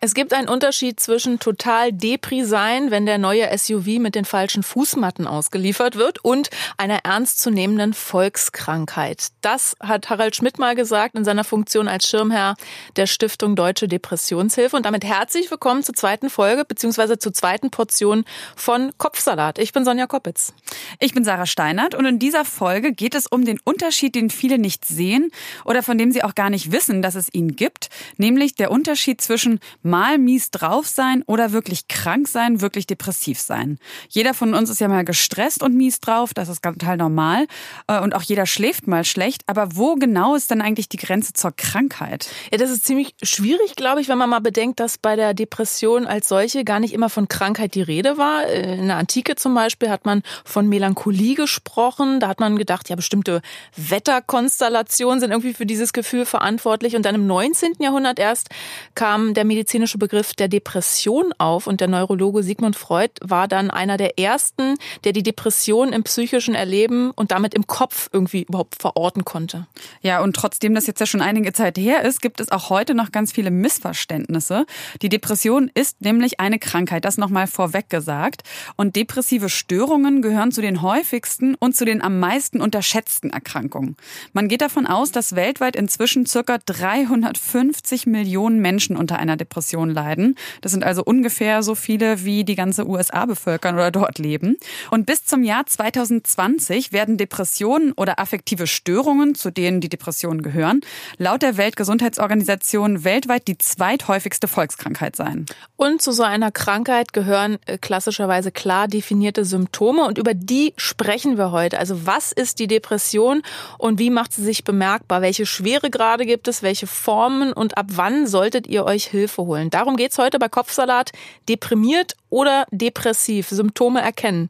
Es gibt einen Unterschied zwischen total Depri sein, wenn der neue SUV mit den falschen Fußmatten ausgeliefert wird, und einer ernstzunehmenden Volkskrankheit. Das hat Harald Schmidt mal gesagt in seiner Funktion als Schirmherr der Stiftung Deutsche Depressionshilfe. Und damit herzlich willkommen zur zweiten Folge beziehungsweise zur zweiten Portion von Kopfsalat. Ich bin Sonja Koppitz. Ich bin Sarah Steinert und in dieser Folge geht es um den Unterschied, den viele nicht sehen oder von dem sie auch gar nicht wissen, dass es ihn gibt, nämlich der Unterschied zwischen mal mies drauf sein oder wirklich krank sein, wirklich depressiv sein. Jeder von uns ist ja mal gestresst und mies drauf, das ist ganz total normal. Äh, und auch jeder schläft mal schlecht. Aber wo genau ist denn eigentlich die Grenze zur Krankheit? Ja, das ist ziemlich schwierig, glaube ich, wenn man mal bedenkt, dass bei der Depression als solche gar nicht immer von Krankheit die Rede war. Äh, in der Antike zum Beispiel hat man von Melancholie gesprochen. Da hat man gedacht, ja, bestimmte Wetterkonstellationen sind irgendwie für dieses Gefühl verantwortlich. Und dann im 19. Jahrhundert erst kam der medizinische Begriff der Depression auf und der Neurologe Sigmund Freud war dann einer der ersten, der die Depression im psychischen Erleben und damit im Kopf irgendwie überhaupt verorten konnte. Ja, und trotzdem das jetzt ja schon einige Zeit her ist, gibt es auch heute noch ganz viele Missverständnisse. Die Depression ist nämlich eine Krankheit, das nochmal vorweg gesagt. Und depressive Störungen gehören zu den häufigsten und zu den am meisten unterschätzten Erkrankungen. Man geht davon aus, dass weltweit inzwischen circa 350 Millionen Menschen unter einer Depression leiden. Das sind also ungefähr so viele, wie die ganze USA bevölkern oder dort leben. Und bis zum Jahr 2020 werden Depressionen oder affektive Störungen, zu denen die Depressionen gehören, laut der Weltgesundheitsorganisation weltweit die zweithäufigste Volkskrankheit sein. Und zu so einer Krankheit gehören äh, klassischerweise klar definierte Symptome und über die sprechen wir heute. Also was ist die Depression und wie macht sie sich bemerkbar? Welche Schweregrade gibt es? Welche Formen und ab wann solltet ihr euch Hilfe holen? holen. Darum geht's heute bei Kopfsalat. Deprimiert oder depressiv, Symptome erkennen.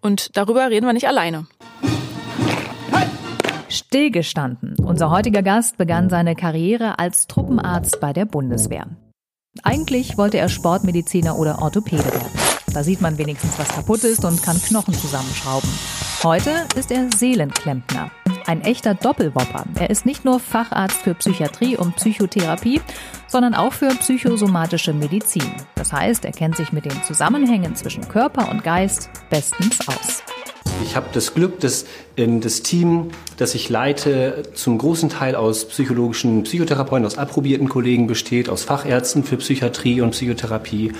Und darüber reden wir nicht alleine. Stillgestanden. Unser heutiger Gast begann seine Karriere als Truppenarzt bei der Bundeswehr. Eigentlich wollte er Sportmediziner oder Orthopäde werden. Da sieht man wenigstens, was kaputt ist und kann Knochen zusammenschrauben. Heute ist er Seelenklempner. Ein echter Doppelwopper. Er ist nicht nur Facharzt für Psychiatrie und Psychotherapie, sondern auch für psychosomatische Medizin. Das heißt, er kennt sich mit den Zusammenhängen zwischen Körper und Geist bestens aus. Ich habe das Glück, dass das Team, das ich leite, zum großen Teil aus psychologischen Psychotherapeuten, aus approbierten Kollegen besteht, aus Fachärzten für Psychiatrie und Psychotherapie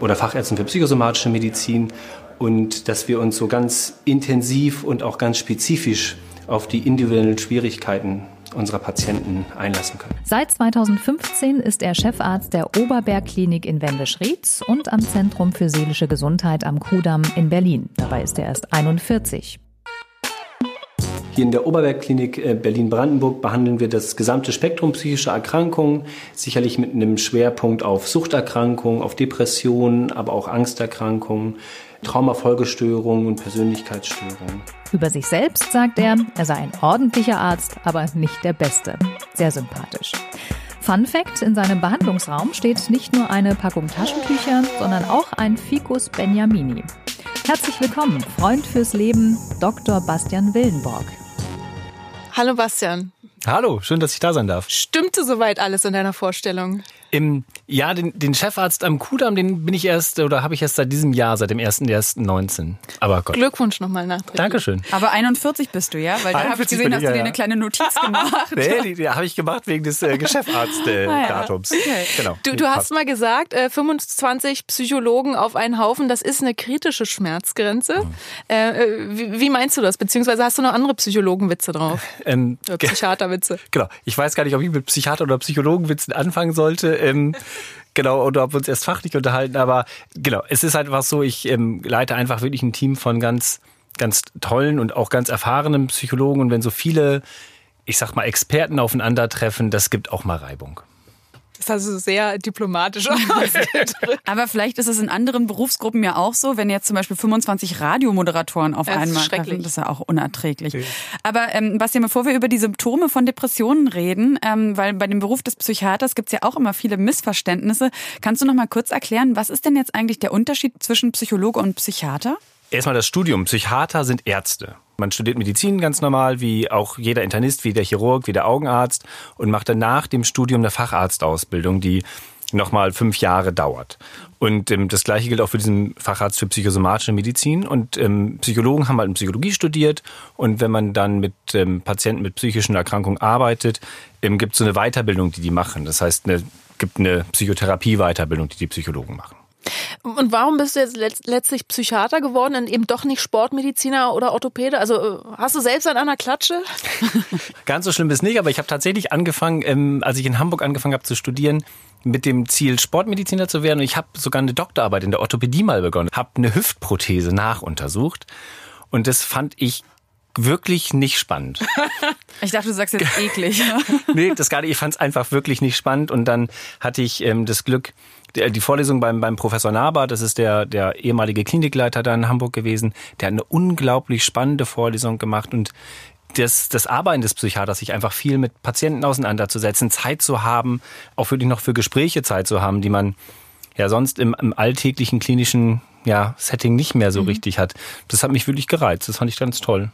oder Fachärzten für psychosomatische Medizin und dass wir uns so ganz intensiv und auch ganz spezifisch auf die individuellen Schwierigkeiten unserer Patienten einlassen können. Seit 2015 ist er Chefarzt der Oberbergklinik in Wendisch-Rietz und am Zentrum für seelische Gesundheit am Kudamm in Berlin. Dabei ist er erst 41. Hier in der Oberbergklinik äh, Berlin-Brandenburg behandeln wir das gesamte Spektrum psychischer Erkrankungen, sicherlich mit einem Schwerpunkt auf Suchterkrankungen, auf Depressionen, aber auch Angsterkrankungen, Traumafolgestörungen und Persönlichkeitsstörungen. Über sich selbst sagt er, er sei ein ordentlicher Arzt, aber nicht der Beste. Sehr sympathisch. Fun Fact, in seinem Behandlungsraum steht nicht nur eine Packung Taschentücher, sondern auch ein Ficus Benjamini. Herzlich willkommen, Freund fürs Leben, Dr. Bastian Wildenborg. Hallo Bastian. Hallo, schön, dass ich da sein darf. Stimmte soweit alles in deiner Vorstellung? Im, ja, den, den Chefarzt am Kudamm, den bin ich erst oder habe ich erst seit diesem Jahr, seit dem 1.1.19. Aber Gott. Glückwunsch nochmal nach. Dankeschön. Aber 41 bist du, ja? Weil da habe ich gesehen, hast du dir eine kleine Notiz gemacht. nee, die, die habe ich gemacht wegen des äh, Geschäftsarzt-Datums. Äh, ah, okay. Genau. Du, du hast mal gesagt, äh, 25 Psychologen auf einen Haufen, das ist eine kritische Schmerzgrenze. Mhm. Äh, äh, wie, wie, meinst du das? Beziehungsweise hast du noch andere Psychologenwitze drauf? Ähm, oder Psychiaterwitze? Genau. Ich weiß gar nicht, ob ich mit Psychiater- oder Psychologenwitzen anfangen sollte ähm, genau, oder ob wir uns erst fachlich unterhalten, aber genau, es ist halt einfach so, ich ähm, leite einfach wirklich ein Team von ganz, ganz tollen und auch ganz erfahrenen Psychologen und wenn so viele, ich sag mal, Experten aufeinandertreffen, das gibt auch mal Reibung. Das ist also sehr diplomatisch Aber vielleicht ist es in anderen Berufsgruppen ja auch so, wenn jetzt zum Beispiel 25 Radiomoderatoren auf das einmal ist treffen, das ist ja auch unerträglich. Okay. Aber ähm, Bastian, bevor wir über die Symptome von Depressionen reden, ähm, weil bei dem Beruf des Psychiaters gibt es ja auch immer viele Missverständnisse, kannst du noch mal kurz erklären, was ist denn jetzt eigentlich der Unterschied zwischen Psychologe und Psychiater? Erstmal das Studium. Psychiater sind Ärzte. Man studiert Medizin ganz normal, wie auch jeder Internist, wie der Chirurg, wie der Augenarzt und macht dann nach dem Studium eine Facharztausbildung, die nochmal fünf Jahre dauert. Und ähm, das gleiche gilt auch für diesen Facharzt für psychosomatische Medizin. Und ähm, Psychologen haben halt in Psychologie studiert. Und wenn man dann mit ähm, Patienten mit psychischen Erkrankungen arbeitet, ähm, gibt es so eine Weiterbildung, die die machen. Das heißt, es gibt eine Psychotherapie-Weiterbildung, die die Psychologen machen. Und warum bist du jetzt letztlich Psychiater geworden und eben doch nicht Sportmediziner oder Orthopäde? Also äh, hast du selbst an einer Klatsche? Ganz so schlimm ist nicht, aber ich habe tatsächlich angefangen, ähm, als ich in Hamburg angefangen habe zu studieren, mit dem Ziel, Sportmediziner zu werden. Und ich habe sogar eine Doktorarbeit in der Orthopädie mal begonnen, habe eine Hüftprothese nachuntersucht. Und das fand ich wirklich nicht spannend. Ich dachte, du sagst jetzt eklig. nee, das gar nicht. Ich fand es einfach wirklich nicht spannend. Und dann hatte ich ähm, das Glück, die Vorlesung beim, beim Professor Naber, das ist der, der ehemalige Klinikleiter da in Hamburg gewesen, der hat eine unglaublich spannende Vorlesung gemacht und das, das Arbeiten des Psychiaters, sich einfach viel mit Patienten auseinanderzusetzen, Zeit zu haben, auch wirklich noch für Gespräche Zeit zu haben, die man ja sonst im, im alltäglichen klinischen ja, Setting nicht mehr so mhm. richtig hat. Das hat mich wirklich gereizt. Das fand ich ganz toll.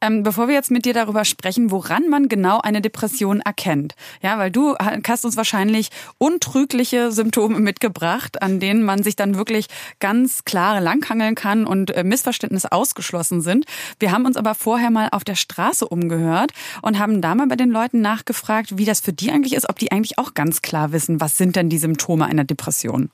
Ähm, bevor wir jetzt mit dir darüber sprechen, woran man genau eine Depression erkennt. Ja, weil du hast uns wahrscheinlich untrügliche Symptome mitgebracht, an denen man sich dann wirklich ganz klar langhangeln kann und äh, Missverständnisse ausgeschlossen sind. Wir haben uns aber vorher mal auf der Straße umgehört und haben da mal bei den Leuten nachgefragt, wie das für die eigentlich ist, ob die eigentlich auch ganz klar wissen, was sind denn die Symptome einer Depression.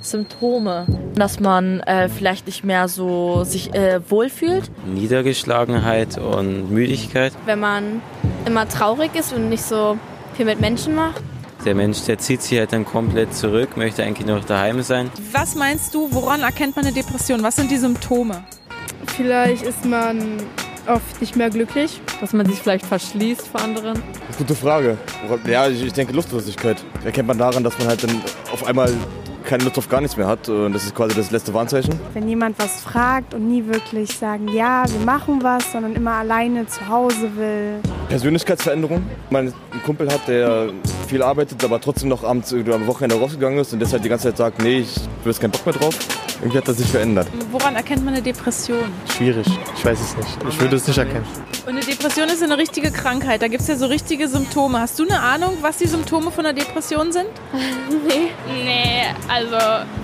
Symptome, dass man äh, vielleicht nicht mehr so sich äh, wohlfühlt. Niedergeschlagenheit und Müdigkeit. Wenn man immer traurig ist und nicht so viel mit Menschen macht. Der Mensch, der zieht sich halt dann komplett zurück, möchte eigentlich noch daheim sein. Was meinst du, woran erkennt man eine Depression? Was sind die Symptome? Vielleicht ist man oft nicht mehr glücklich. Dass man sich vielleicht verschließt vor anderen? Gute Frage. Ja, ich denke Lustlosigkeit. Erkennt man daran, dass man halt dann auf einmal keine Lust auf gar nichts mehr hat. Und das ist quasi das letzte Warnzeichen. Wenn jemand was fragt und nie wirklich sagen, ja, wir machen was, sondern immer alleine zu Hause will. Persönlichkeitsveränderung. Mein Kumpel hat, der viel arbeitet, aber trotzdem noch abends oder am Wochenende rausgegangen ist und deshalb die ganze Zeit sagt, nee, ich habe jetzt keinen Bock mehr drauf. Irgendwie hat das sich verändert. Woran erkennt man eine Depression? Schwierig. Ich weiß es nicht. Ich würde es nicht erkennen. Und eine Depression ist eine richtige Krankheit. Da gibt es ja so richtige Symptome. Hast du eine Ahnung, was die Symptome von einer Depression sind? nee. Nee, also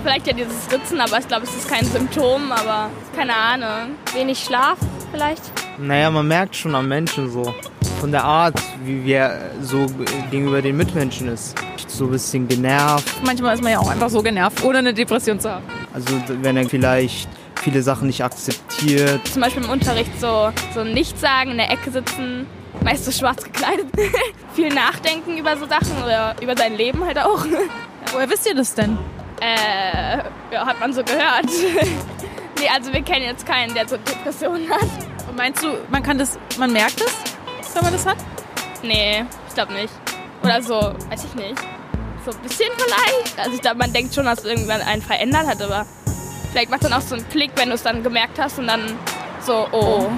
vielleicht ja dieses Ritzen, aber ich glaube, es ist kein Symptom, aber keine Ahnung. Wenig Schlaf vielleicht? Naja, man merkt schon am Menschen so. Von der Art, wie er so gegenüber den Mitmenschen ist. So ein bisschen genervt. Manchmal ist man ja auch einfach so genervt, ohne eine Depression zu haben. Also wenn er vielleicht viele Sachen nicht akzeptiert. Zum Beispiel im Unterricht so, so nichts sagen, in der Ecke sitzen, meist so schwarz gekleidet. Viel nachdenken über so Sachen oder über sein Leben halt auch. Woher wisst ihr das denn? Äh, ja, hat man so gehört. nee, also wir kennen jetzt keinen, der so Depressionen hat. Und meinst du, man kann das, man merkt es, wenn man das hat? Nee, ich glaube nicht. Oder so, weiß ich nicht. So ein bisschen vielleicht. Also ich glaube, man denkt schon, dass irgendwann einen verändert hat, aber vielleicht macht dann auch so einen Klick, wenn du es dann gemerkt hast und dann so, oh,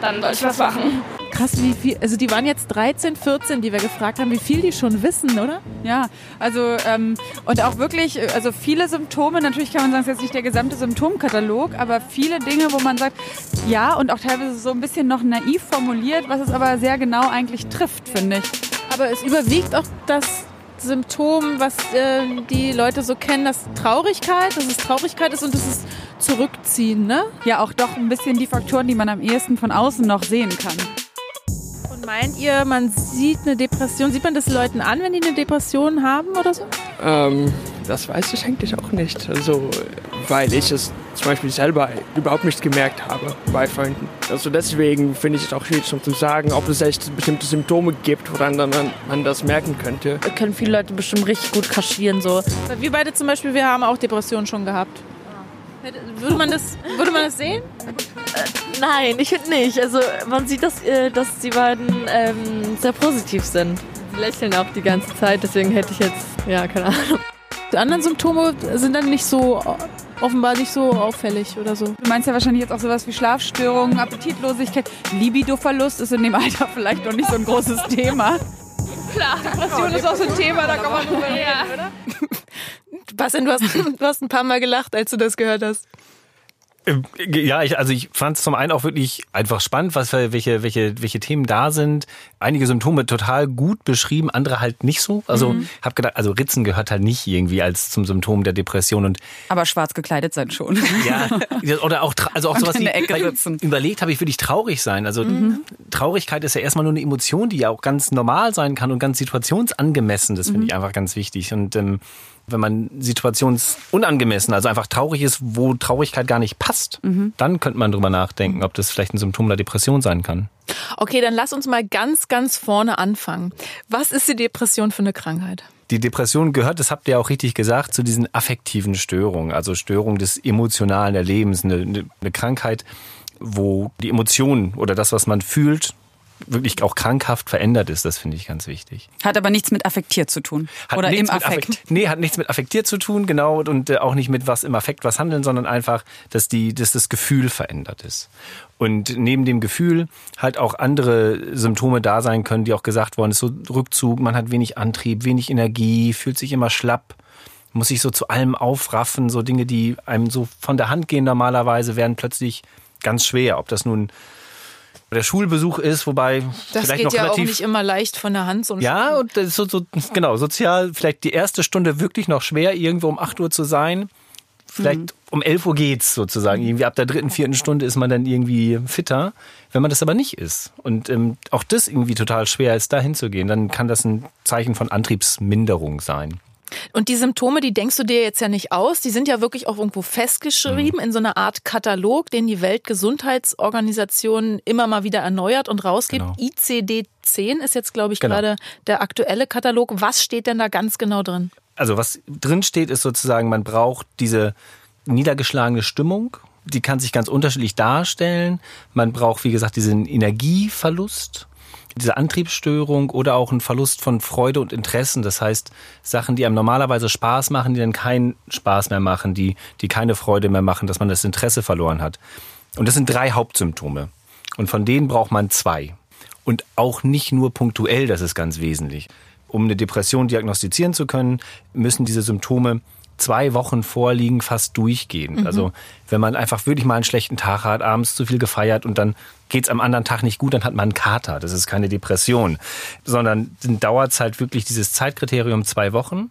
dann soll ich was machen. Krass, wie viel, also die waren jetzt 13, 14, die wir gefragt haben, wie viel die schon wissen, oder? Ja, also ähm, und auch wirklich, also viele Symptome, natürlich kann man sagen, es ist jetzt nicht der gesamte Symptomkatalog, aber viele Dinge, wo man sagt, ja und auch teilweise so ein bisschen noch naiv formuliert, was es aber sehr genau eigentlich trifft, finde ich. Aber es überwiegt auch das Symptom, was äh, die Leute so kennen, das Traurigkeit, dass es Traurigkeit ist und das ist Zurückziehen, ne? Ja, auch doch ein bisschen die Faktoren, die man am ehesten von außen noch sehen kann. Meint ihr, man sieht eine Depression, sieht man das Leuten an, wenn die eine Depression haben oder so? Ähm, das weiß ich eigentlich auch nicht. Also, weil ich es zum Beispiel selber überhaupt nicht gemerkt habe bei Freunden. Also deswegen finde ich es auch schwierig zu sagen, ob es echt bestimmte Symptome gibt, woran dann man das merken könnte. Da können viele Leute bestimmt richtig gut kaschieren. So. Wir beide zum Beispiel, wir haben auch Depressionen schon gehabt. Würde man das, würde man das sehen? Äh, nein, ich finde nicht. Also man sieht, dass, äh, dass die beiden ähm, sehr positiv sind. Sie lächeln auch die ganze Zeit, deswegen hätte ich jetzt, ja, keine Ahnung. Die anderen Symptome sind dann nicht so offenbar nicht so auffällig oder so. Du meinst ja wahrscheinlich jetzt auch sowas wie Schlafstörungen, Appetitlosigkeit, Libidoverlust ist in dem Alter vielleicht noch nicht so ein großes Thema. Klar. Depression ist auch so ein Thema, da kann man drüber reden, oder? Bastian, du hast, du hast ein paar Mal gelacht, als du das gehört hast. Ähm, ja, ich, also ich fand es zum einen auch wirklich einfach spannend, was für, welche, welche, welche Themen da sind. Einige Symptome total gut beschrieben, andere halt nicht so. Also mhm. habe gedacht, also Ritzen gehört halt nicht irgendwie als zum Symptom der Depression und aber schwarz gekleidet sein schon. Ja, oder auch also auch sowas wie überlegt habe ich wirklich traurig sein. Also mhm. Traurigkeit ist ja erstmal nur eine Emotion, die ja auch ganz normal sein kann und ganz situationsangemessen. Das finde mhm. ich einfach ganz wichtig und ähm, wenn man situationsunangemessen, also einfach traurig ist, wo Traurigkeit gar nicht passt, mhm. dann könnte man drüber nachdenken, ob das vielleicht ein Symptom der Depression sein kann. Okay, dann lass uns mal ganz, ganz vorne anfangen. Was ist die Depression für eine Krankheit? Die Depression gehört, das habt ihr auch richtig gesagt, zu diesen affektiven Störungen, also Störungen des emotionalen Erlebens, eine, eine Krankheit, wo die Emotionen oder das, was man fühlt, wirklich auch krankhaft verändert ist. Das finde ich ganz wichtig. Hat aber nichts mit affektiert zu tun. Hat oder im Affekt. Affekt. Nee, hat nichts mit affektiert zu tun, genau. Und äh, auch nicht mit was im Affekt was handeln, sondern einfach, dass, die, dass das Gefühl verändert ist. Und neben dem Gefühl halt auch andere Symptome da sein können, die auch gesagt worden ist. So Rückzug, man hat wenig Antrieb, wenig Energie, fühlt sich immer schlapp muss sich so zu allem aufraffen, so Dinge, die einem so von der Hand gehen normalerweise, werden plötzlich ganz schwer. Ob das nun der Schulbesuch ist, wobei das vielleicht geht noch ja relativ, auch nicht immer leicht von der Hand. So ja, und das ist so, so, genau, sozial vielleicht die erste Stunde wirklich noch schwer, irgendwo um 8 Uhr zu sein. Vielleicht mhm. um 11 Uhr geht's sozusagen. Irgendwie ab der dritten, vierten Stunde ist man dann irgendwie fitter. Wenn man das aber nicht ist und ähm, auch das irgendwie total schwer ist, da hinzugehen, dann kann das ein Zeichen von Antriebsminderung sein. Und die Symptome, die denkst du dir jetzt ja nicht aus, die sind ja wirklich auch irgendwo festgeschrieben mhm. in so einer Art Katalog, den die Weltgesundheitsorganisation immer mal wieder erneuert und rausgibt. Genau. ICD-10 ist jetzt, glaube ich, genau. gerade der aktuelle Katalog. Was steht denn da ganz genau drin? Also was drin steht, ist sozusagen, man braucht diese niedergeschlagene Stimmung. Die kann sich ganz unterschiedlich darstellen. Man braucht, wie gesagt, diesen Energieverlust diese Antriebsstörung oder auch ein Verlust von Freude und Interessen. Das heißt, Sachen, die einem normalerweise Spaß machen, die dann keinen Spaß mehr machen, die, die keine Freude mehr machen, dass man das Interesse verloren hat. Und das sind drei Hauptsymptome. Und von denen braucht man zwei. Und auch nicht nur punktuell, das ist ganz wesentlich. Um eine Depression diagnostizieren zu können, müssen diese Symptome zwei Wochen vorliegen, fast durchgehend. Mhm. Also wenn man einfach wirklich mal einen schlechten Tag hat, abends zu viel gefeiert und dann geht's am anderen Tag nicht gut, dann hat man einen Kater. Das ist keine Depression, sondern dann dauert es halt wirklich dieses Zeitkriterium zwei Wochen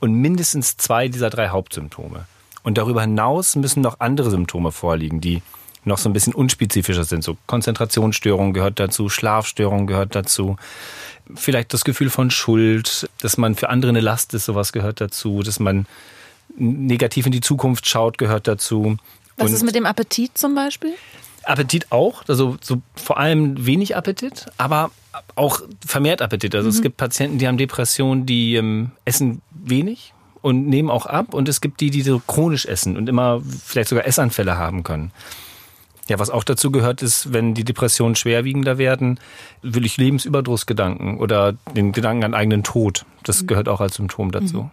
und mindestens zwei dieser drei Hauptsymptome. Und darüber hinaus müssen noch andere Symptome vorliegen, die noch so ein bisschen unspezifischer sind. So Konzentrationsstörungen gehört dazu, Schlafstörungen gehört dazu, vielleicht das Gefühl von Schuld, dass man für andere eine Last ist, sowas gehört dazu, dass man negativ in die Zukunft schaut, gehört dazu. Was Und ist mit dem Appetit zum Beispiel? Appetit auch, also so vor allem wenig Appetit, aber auch vermehrt Appetit. Also mhm. es gibt Patienten, die haben Depressionen, die ähm, essen wenig und nehmen auch ab. Und es gibt die, die so chronisch essen und immer vielleicht sogar Essanfälle haben können. Ja, was auch dazu gehört, ist, wenn die Depressionen schwerwiegender werden, will ich Lebensüberdrussgedanken oder den Gedanken an eigenen Tod. Das mhm. gehört auch als Symptom dazu. Mhm.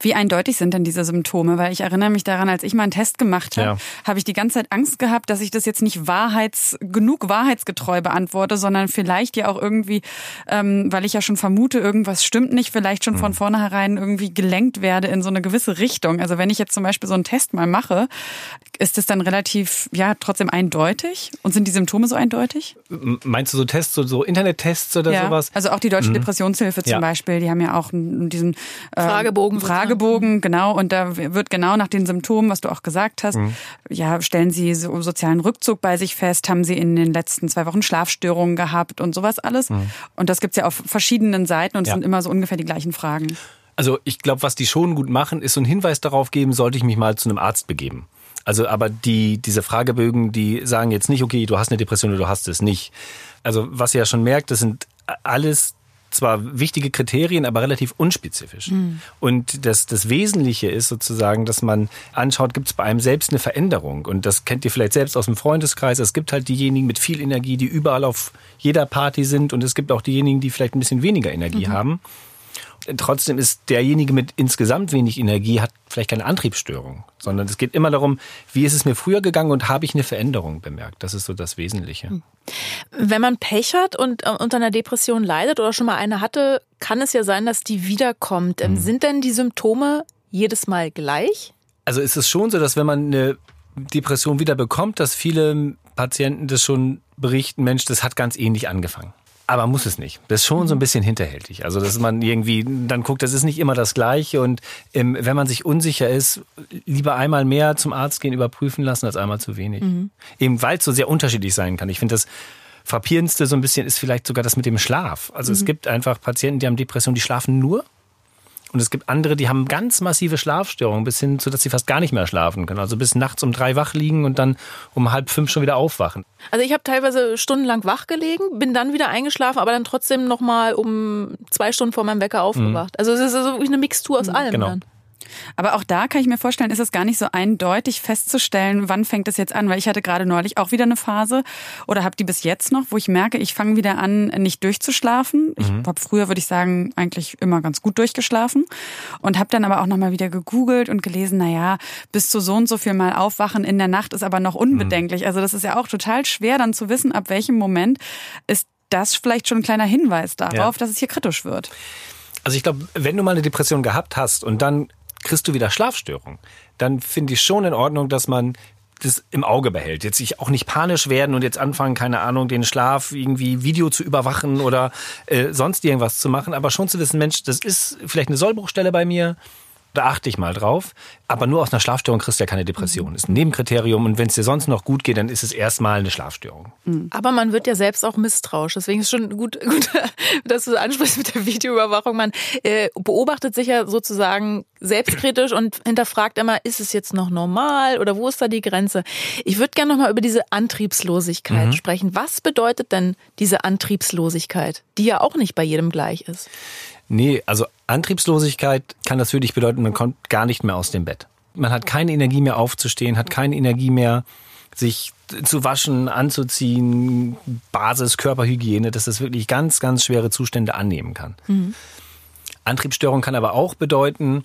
Wie eindeutig sind denn diese Symptome? Weil ich erinnere mich daran, als ich mal einen Test gemacht habe, ja. habe ich die ganze Zeit Angst gehabt, dass ich das jetzt nicht wahrheits, genug wahrheitsgetreu beantworte, sondern vielleicht ja auch irgendwie, ähm, weil ich ja schon vermute, irgendwas stimmt nicht, vielleicht schon mhm. von vornherein irgendwie gelenkt werde in so eine gewisse Richtung. Also wenn ich jetzt zum Beispiel so einen Test mal mache, ist es dann relativ, ja, trotzdem eindeutig? Und sind die Symptome so eindeutig? Meinst du so Tests, so, so Internettests oder ja. sowas? Also auch die Deutsche mhm. Depressionshilfe zum ja. Beispiel, die haben ja auch diesen äh, Fragebogen Fragebogen, genau. Und da wird genau nach den Symptomen, was du auch gesagt hast, mhm. ja, stellen Sie so sozialen Rückzug bei sich fest, haben Sie in den letzten zwei Wochen Schlafstörungen gehabt und sowas alles. Mhm. Und das gibt's ja auf verschiedenen Seiten und es ja. sind immer so ungefähr die gleichen Fragen. Also ich glaube, was die schon gut machen, ist so ein Hinweis darauf geben, sollte ich mich mal zu einem Arzt begeben. Also aber die, diese Fragebögen, die sagen jetzt nicht, okay, du hast eine Depression oder du hast es nicht. Also was ihr ja schon merkt, das sind alles zwar wichtige Kriterien, aber relativ unspezifisch. Mhm. Und das, das Wesentliche ist sozusagen, dass man anschaut, gibt es bei einem selbst eine Veränderung? Und das kennt ihr vielleicht selbst aus dem Freundeskreis. Es gibt halt diejenigen mit viel Energie, die überall auf jeder Party sind. Und es gibt auch diejenigen, die vielleicht ein bisschen weniger Energie mhm. haben. Trotzdem ist derjenige mit insgesamt wenig Energie, hat vielleicht keine Antriebsstörung, sondern es geht immer darum, wie ist es mir früher gegangen und habe ich eine Veränderung bemerkt. Das ist so das Wesentliche. Hm. Wenn man Pech hat und äh, unter einer Depression leidet oder schon mal eine hatte, kann es ja sein, dass die wiederkommt. Mhm. Sind denn die Symptome jedes Mal gleich? Also ist es schon so, dass wenn man eine Depression wieder bekommt, dass viele Patienten das schon berichten, Mensch, das hat ganz ähnlich angefangen. Aber muss es nicht. Das ist schon so ein bisschen hinterhältig. Also, dass man irgendwie dann guckt, das ist nicht immer das Gleiche. Und ähm, wenn man sich unsicher ist, lieber einmal mehr zum Arzt gehen, überprüfen lassen, als einmal zu wenig. Mhm. Eben weil es so sehr unterschiedlich sein kann. Ich finde das frappierendste so ein bisschen ist vielleicht sogar das mit dem Schlaf. Also mhm. es gibt einfach Patienten, die haben Depressionen, die schlafen nur und es gibt andere, die haben ganz massive Schlafstörungen, bis hin zu, dass sie fast gar nicht mehr schlafen können. Also bis nachts um drei wach liegen und dann um halb fünf schon wieder aufwachen. Also ich habe teilweise stundenlang wach gelegen, bin dann wieder eingeschlafen, aber dann trotzdem nochmal um zwei Stunden vor meinem Wecker aufgewacht. Mhm. Also es ist so wie eine Mixtur aus mhm, allem. Genau. Dann. Aber auch da kann ich mir vorstellen, ist es gar nicht so eindeutig festzustellen, wann fängt es jetzt an, weil ich hatte gerade neulich auch wieder eine Phase oder habe die bis jetzt noch, wo ich merke, ich fange wieder an, nicht durchzuschlafen. Ich mhm. habe früher, würde ich sagen, eigentlich immer ganz gut durchgeschlafen und habe dann aber auch nochmal wieder gegoogelt und gelesen, na ja, bis zu so und so viel mal aufwachen in der Nacht ist aber noch unbedenklich. Mhm. Also das ist ja auch total schwer dann zu wissen, ab welchem Moment ist das vielleicht schon ein kleiner Hinweis darauf, ja. dass es hier kritisch wird. Also ich glaube, wenn du mal eine Depression gehabt hast und dann kriegst du wieder Schlafstörungen. Dann finde ich schon in Ordnung, dass man das im Auge behält. Jetzt sich auch nicht panisch werden und jetzt anfangen, keine Ahnung, den Schlaf irgendwie Video zu überwachen oder äh, sonst irgendwas zu machen, aber schon zu wissen, Mensch, das ist vielleicht eine Sollbruchstelle bei mir. Da achte ich mal drauf. Aber nur aus einer Schlafstörung kriegst du ja keine Depression. Das ist ein Nebenkriterium. Und wenn es dir sonst noch gut geht, dann ist es erstmal eine Schlafstörung. Mhm. Aber man wird ja selbst auch misstrauisch. Deswegen ist es schon gut, gut dass du ansprichst mit der Videoüberwachung. Man äh, beobachtet sich ja sozusagen selbstkritisch und hinterfragt immer, ist es jetzt noch normal oder wo ist da die Grenze? Ich würde gerne nochmal über diese Antriebslosigkeit mhm. sprechen. Was bedeutet denn diese Antriebslosigkeit, die ja auch nicht bei jedem gleich ist? Nee, also Antriebslosigkeit kann das für dich bedeuten, man kommt gar nicht mehr aus dem Bett. Man hat keine Energie mehr aufzustehen, hat keine Energie mehr, sich zu waschen, anzuziehen, Basis, Körperhygiene, dass das wirklich ganz, ganz schwere Zustände annehmen kann. Mhm. Antriebsstörung kann aber auch bedeuten,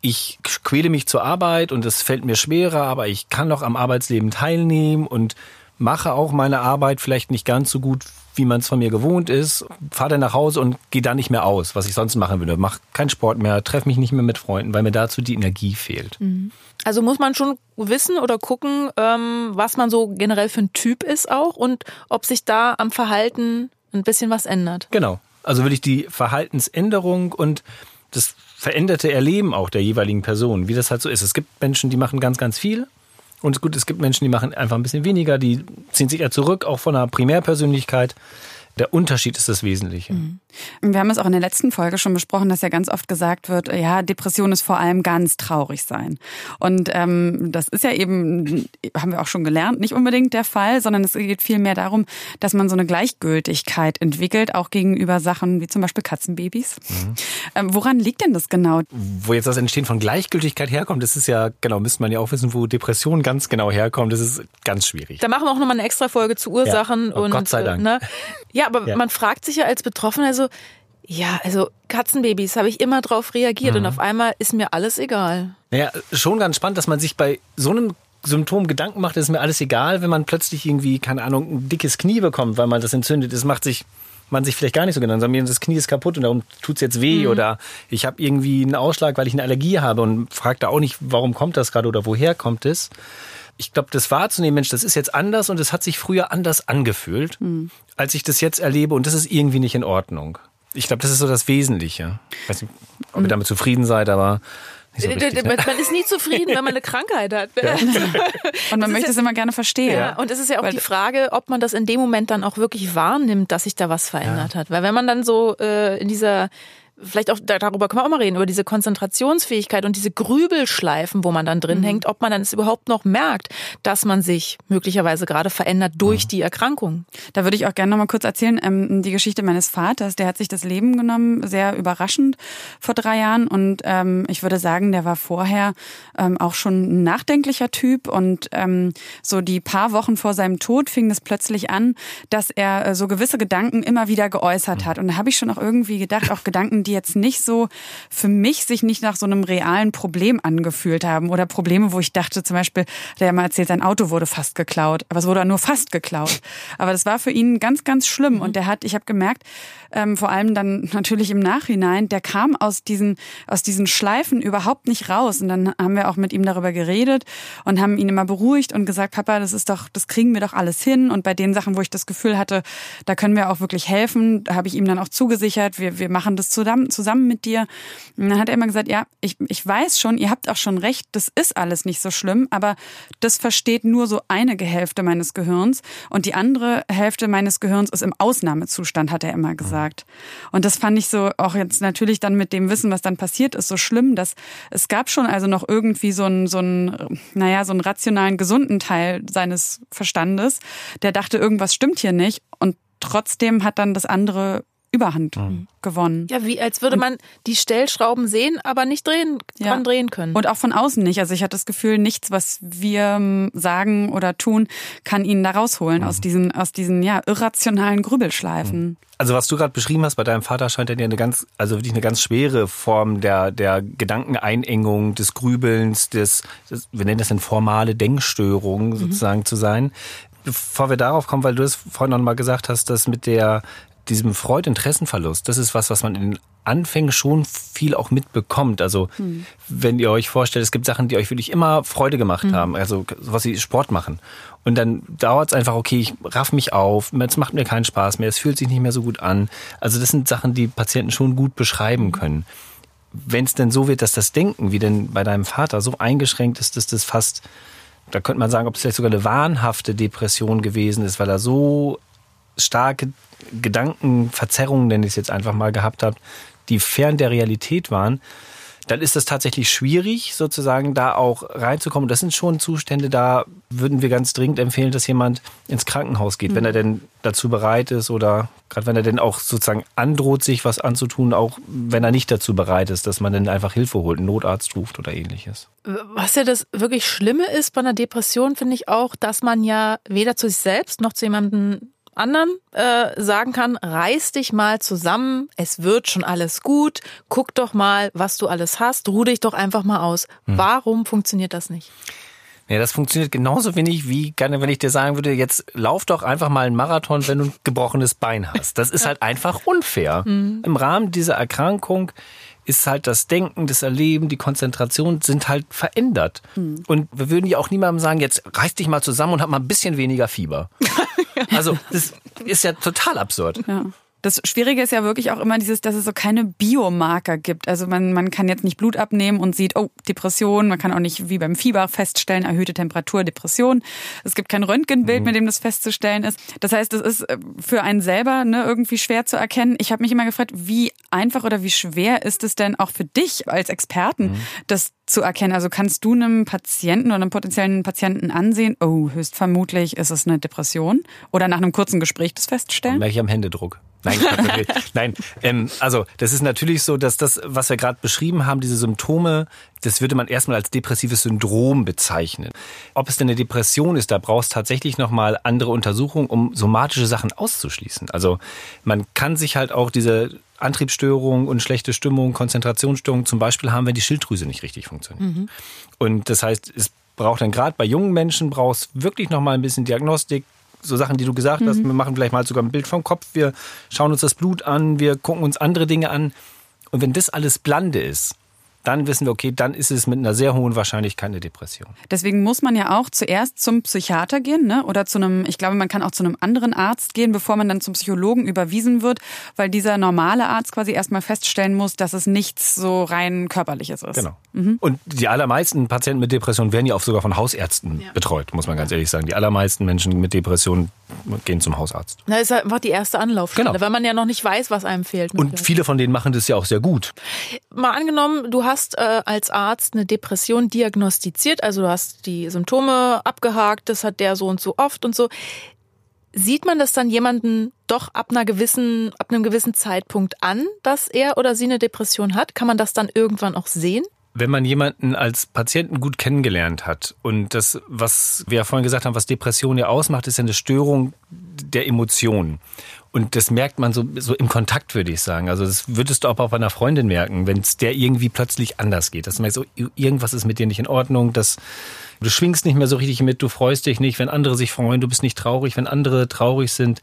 ich quäle mich zur Arbeit und es fällt mir schwerer, aber ich kann noch am Arbeitsleben teilnehmen und mache auch meine Arbeit vielleicht nicht ganz so gut, wie man es von mir gewohnt ist, fahre dann nach Hause und gehe da nicht mehr aus, was ich sonst machen würde. Mach keinen Sport mehr, treffe mich nicht mehr mit Freunden, weil mir dazu die Energie fehlt. Mhm. Also muss man schon wissen oder gucken, ähm, was man so generell für ein Typ ist auch und ob sich da am Verhalten ein bisschen was ändert. Genau. Also würde ich die Verhaltensänderung und das veränderte Erleben auch der jeweiligen Person, wie das halt so ist. Es gibt Menschen, die machen ganz, ganz viel und gut, es gibt Menschen, die machen einfach ein bisschen weniger, die ziehen sich eher zurück, auch von einer Primärpersönlichkeit. Der Unterschied ist das Wesentliche. Mhm. Wir haben es auch in der letzten Folge schon besprochen, dass ja ganz oft gesagt wird, ja, Depression ist vor allem ganz traurig sein. Und ähm, das ist ja eben, haben wir auch schon gelernt, nicht unbedingt der Fall, sondern es geht vielmehr darum, dass man so eine Gleichgültigkeit entwickelt, auch gegenüber Sachen wie zum Beispiel Katzenbabys. Mhm. Ähm, woran liegt denn das genau? Wo jetzt das Entstehen von Gleichgültigkeit herkommt, das ist ja, genau, müsste man ja auch wissen, wo Depression ganz genau herkommt. Das ist ganz schwierig. Da machen wir auch nochmal eine extra Folge zu Ursachen. Ja. Oh, und, Gott sei Dank. Ne? Ja, aber ja. man fragt sich ja als Betroffener, also ja, also Katzenbabys habe ich immer drauf reagiert mhm. und auf einmal ist mir alles egal. Naja, schon ganz spannend, dass man sich bei so einem Symptom Gedanken macht, ist mir alles egal, wenn man plötzlich irgendwie, keine Ahnung, ein dickes Knie bekommt, weil man das entzündet ist, macht sich man sich vielleicht gar nicht so Gedanken, sondern das Knie ist kaputt und darum tut es jetzt weh mhm. oder ich habe irgendwie einen Ausschlag, weil ich eine Allergie habe und fragt da auch nicht, warum kommt das gerade oder woher kommt es. Ich glaube, das wahrzunehmen, Mensch, das ist jetzt anders und es hat sich früher anders angefühlt, mhm. als ich das jetzt erlebe und das ist irgendwie nicht in Ordnung. Ich glaube, das ist so das Wesentliche. Ich weiß nicht, ob ihr mhm. damit zufrieden seid, aber so richtig, ne? Man ist nie zufrieden, wenn man eine Krankheit hat. Ja. Und man möchte es immer gerne verstehen. Ja. Und es ist ja auch Weil die Frage, ob man das in dem Moment dann auch wirklich wahrnimmt, dass sich da was verändert ja. hat. Weil wenn man dann so äh, in dieser vielleicht auch darüber können wir auch mal reden, über diese Konzentrationsfähigkeit und diese Grübelschleifen, wo man dann drin mhm. hängt, ob man dann es überhaupt noch merkt, dass man sich möglicherweise gerade verändert durch mhm. die Erkrankung. Da würde ich auch gerne noch mal kurz erzählen, ähm, die Geschichte meines Vaters, der hat sich das Leben genommen, sehr überraschend vor drei Jahren und ähm, ich würde sagen, der war vorher ähm, auch schon ein nachdenklicher Typ und ähm, so die paar Wochen vor seinem Tod fing es plötzlich an, dass er äh, so gewisse Gedanken immer wieder geäußert mhm. hat und da habe ich schon auch irgendwie gedacht, auch Gedanken, die jetzt nicht so für mich sich nicht nach so einem realen Problem angefühlt haben oder Probleme, wo ich dachte, zum Beispiel, der mal erzählt, sein Auto wurde fast geklaut, aber es wurde nur fast geklaut. Aber das war für ihn ganz, ganz schlimm. Und der hat, ich habe gemerkt, ähm, vor allem dann natürlich im Nachhinein, der kam aus diesen aus diesen Schleifen überhaupt nicht raus. Und dann haben wir auch mit ihm darüber geredet und haben ihn immer beruhigt und gesagt, Papa, das ist doch, das kriegen wir doch alles hin. Und bei den Sachen, wo ich das Gefühl hatte, da können wir auch wirklich helfen, habe ich ihm dann auch zugesichert, wir, wir machen das zusammen, zusammen mit dir. Und dann hat er immer gesagt, ja, ich, ich weiß schon, ihr habt auch schon recht, das ist alles nicht so schlimm, aber das versteht nur so eine Hälfte meines Gehirns und die andere Hälfte meines Gehirns ist im Ausnahmezustand, hat er immer gesagt. Und das fand ich so auch jetzt natürlich dann mit dem Wissen, was dann passiert ist, so schlimm, dass es gab schon also noch irgendwie so einen, so einen, naja, so einen rationalen, gesunden Teil seines Verstandes, der dachte, irgendwas stimmt hier nicht und trotzdem hat dann das andere Überhand mhm. gewonnen. Ja, wie als würde man die Stellschrauben sehen, aber nicht drehen, ja. dran drehen können. Und auch von außen nicht. Also ich hatte das Gefühl, nichts, was wir ähm, sagen oder tun, kann ihn da rausholen mhm. aus diesen, aus diesen ja, irrationalen Grübelschleifen. Mhm. Also was du gerade beschrieben hast bei deinem Vater scheint ja eine ganz, also wirklich eine ganz schwere Form der, der Gedankeneinengung, des Grübelns, des, des wir nennen das eine formale Denkstörung mhm. sozusagen zu sein bevor wir darauf kommen, weil du es vorhin noch mal gesagt hast, dass mit der diesem Freudinteressenverlust, das ist was, was man in den Anfängen schon viel auch mitbekommt. Also hm. wenn ihr euch vorstellt, es gibt Sachen, die euch wirklich immer Freude gemacht hm. haben, also was sie Sport machen. Und dann dauert es einfach, okay, ich raff mich auf, es macht mir keinen Spaß mehr, es fühlt sich nicht mehr so gut an. Also das sind Sachen, die Patienten schon gut beschreiben hm. können. Wenn es denn so wird, dass das Denken, wie denn bei deinem Vater, so eingeschränkt ist, dass das fast da könnte man sagen, ob es vielleicht sogar eine wahnhafte Depression gewesen ist, weil er so starke Gedankenverzerrungen, nenne ich es jetzt einfach mal, gehabt habt, die fern der Realität waren, dann ist es tatsächlich schwierig, sozusagen da auch reinzukommen. Das sind schon Zustände, da würden wir ganz dringend empfehlen, dass jemand ins Krankenhaus geht, mhm. wenn er denn dazu bereit ist oder gerade wenn er denn auch sozusagen androht, sich was anzutun, auch wenn er nicht dazu bereit ist, dass man dann einfach Hilfe holt, einen Notarzt ruft oder ähnliches. Was ja das wirklich Schlimme ist bei einer Depression, finde ich auch, dass man ja weder zu sich selbst noch zu jemandem anderen äh, sagen kann, reiß dich mal zusammen, es wird schon alles gut, guck doch mal, was du alles hast, ruh dich doch einfach mal aus. Hm. Warum funktioniert das nicht? Ja, das funktioniert genauso wenig wie gerne, wenn ich dir sagen würde, jetzt lauf doch einfach mal einen Marathon, wenn du ein gebrochenes Bein hast. Das ist halt einfach unfair. Mhm. Im Rahmen dieser Erkrankung ist halt das Denken, das Erleben, die Konzentration sind halt verändert. Mhm. Und wir würden ja auch niemandem sagen, jetzt reiß dich mal zusammen und hab mal ein bisschen weniger Fieber. Also das ist ja total absurd. Ja. Das Schwierige ist ja wirklich auch immer dieses, dass es so keine Biomarker gibt. Also man, man kann jetzt nicht Blut abnehmen und sieht, oh, Depression. Man kann auch nicht wie beim Fieber feststellen, erhöhte Temperatur, Depression. Es gibt kein Röntgenbild, mhm. mit dem das festzustellen ist. Das heißt, es ist äh, für einen selber ne, irgendwie schwer zu erkennen. Ich habe mich immer gefragt, wie einfach oder wie schwer ist es denn auch für dich als Experten, mhm. das zu erkennen? Also kannst du einem Patienten oder einem potenziellen Patienten ansehen, oh, höchstvermutlich ist es eine Depression? Oder nach einem kurzen Gespräch das feststellen? Gleich am Händedruck. Nein, nein. Ähm, also das ist natürlich so, dass das, was wir gerade beschrieben haben, diese Symptome, das würde man erstmal als depressives Syndrom bezeichnen. Ob es denn eine Depression ist, da brauchst tatsächlich nochmal andere Untersuchungen, um somatische Sachen auszuschließen. Also man kann sich halt auch diese Antriebsstörung und schlechte Stimmung, Konzentrationsstörung zum Beispiel haben, wenn die Schilddrüse nicht richtig funktioniert. Mhm. Und das heißt, es braucht dann gerade bei jungen Menschen brauchst wirklich nochmal ein bisschen Diagnostik, so Sachen, die du gesagt mhm. hast. Wir machen vielleicht mal sogar ein Bild vom Kopf. Wir schauen uns das Blut an. Wir gucken uns andere Dinge an. Und wenn das alles blande ist, dann wissen wir, okay, dann ist es mit einer sehr hohen Wahrscheinlichkeit eine Depression. Deswegen muss man ja auch zuerst zum Psychiater gehen, ne? Oder zu einem, ich glaube, man kann auch zu einem anderen Arzt gehen, bevor man dann zum Psychologen überwiesen wird, weil dieser normale Arzt quasi erstmal feststellen muss, dass es nichts so rein körperliches ist. Genau. Mhm. Und die allermeisten Patienten mit Depressionen werden ja auch sogar von Hausärzten ja. betreut, muss man ganz ehrlich sagen. Die allermeisten Menschen mit Depressionen gehen zum Hausarzt. Na, ist halt einfach die erste Anlaufstelle, genau. weil man ja noch nicht weiß, was einem fehlt. Und viele von denen machen das ja auch sehr gut. Mal angenommen, du hast äh, als Arzt eine Depression diagnostiziert, also du hast die Symptome abgehakt, das hat der so und so oft und so. Sieht man das dann jemanden doch ab einer gewissen, ab einem gewissen Zeitpunkt an, dass er oder sie eine Depression hat? Kann man das dann irgendwann auch sehen? Wenn man jemanden als Patienten gut kennengelernt hat und das, was wir ja vorhin gesagt haben, was Depression ja ausmacht, ist ja eine Störung der Emotionen. Und das merkt man so, so im Kontakt, würde ich sagen. Also das würdest du auch bei einer Freundin merken, wenn es der irgendwie plötzlich anders geht. Dass du merkst, so, irgendwas ist mit dir nicht in Ordnung, dass du schwingst nicht mehr so richtig mit, du freust dich nicht, wenn andere sich freuen, du bist nicht traurig, wenn andere traurig sind.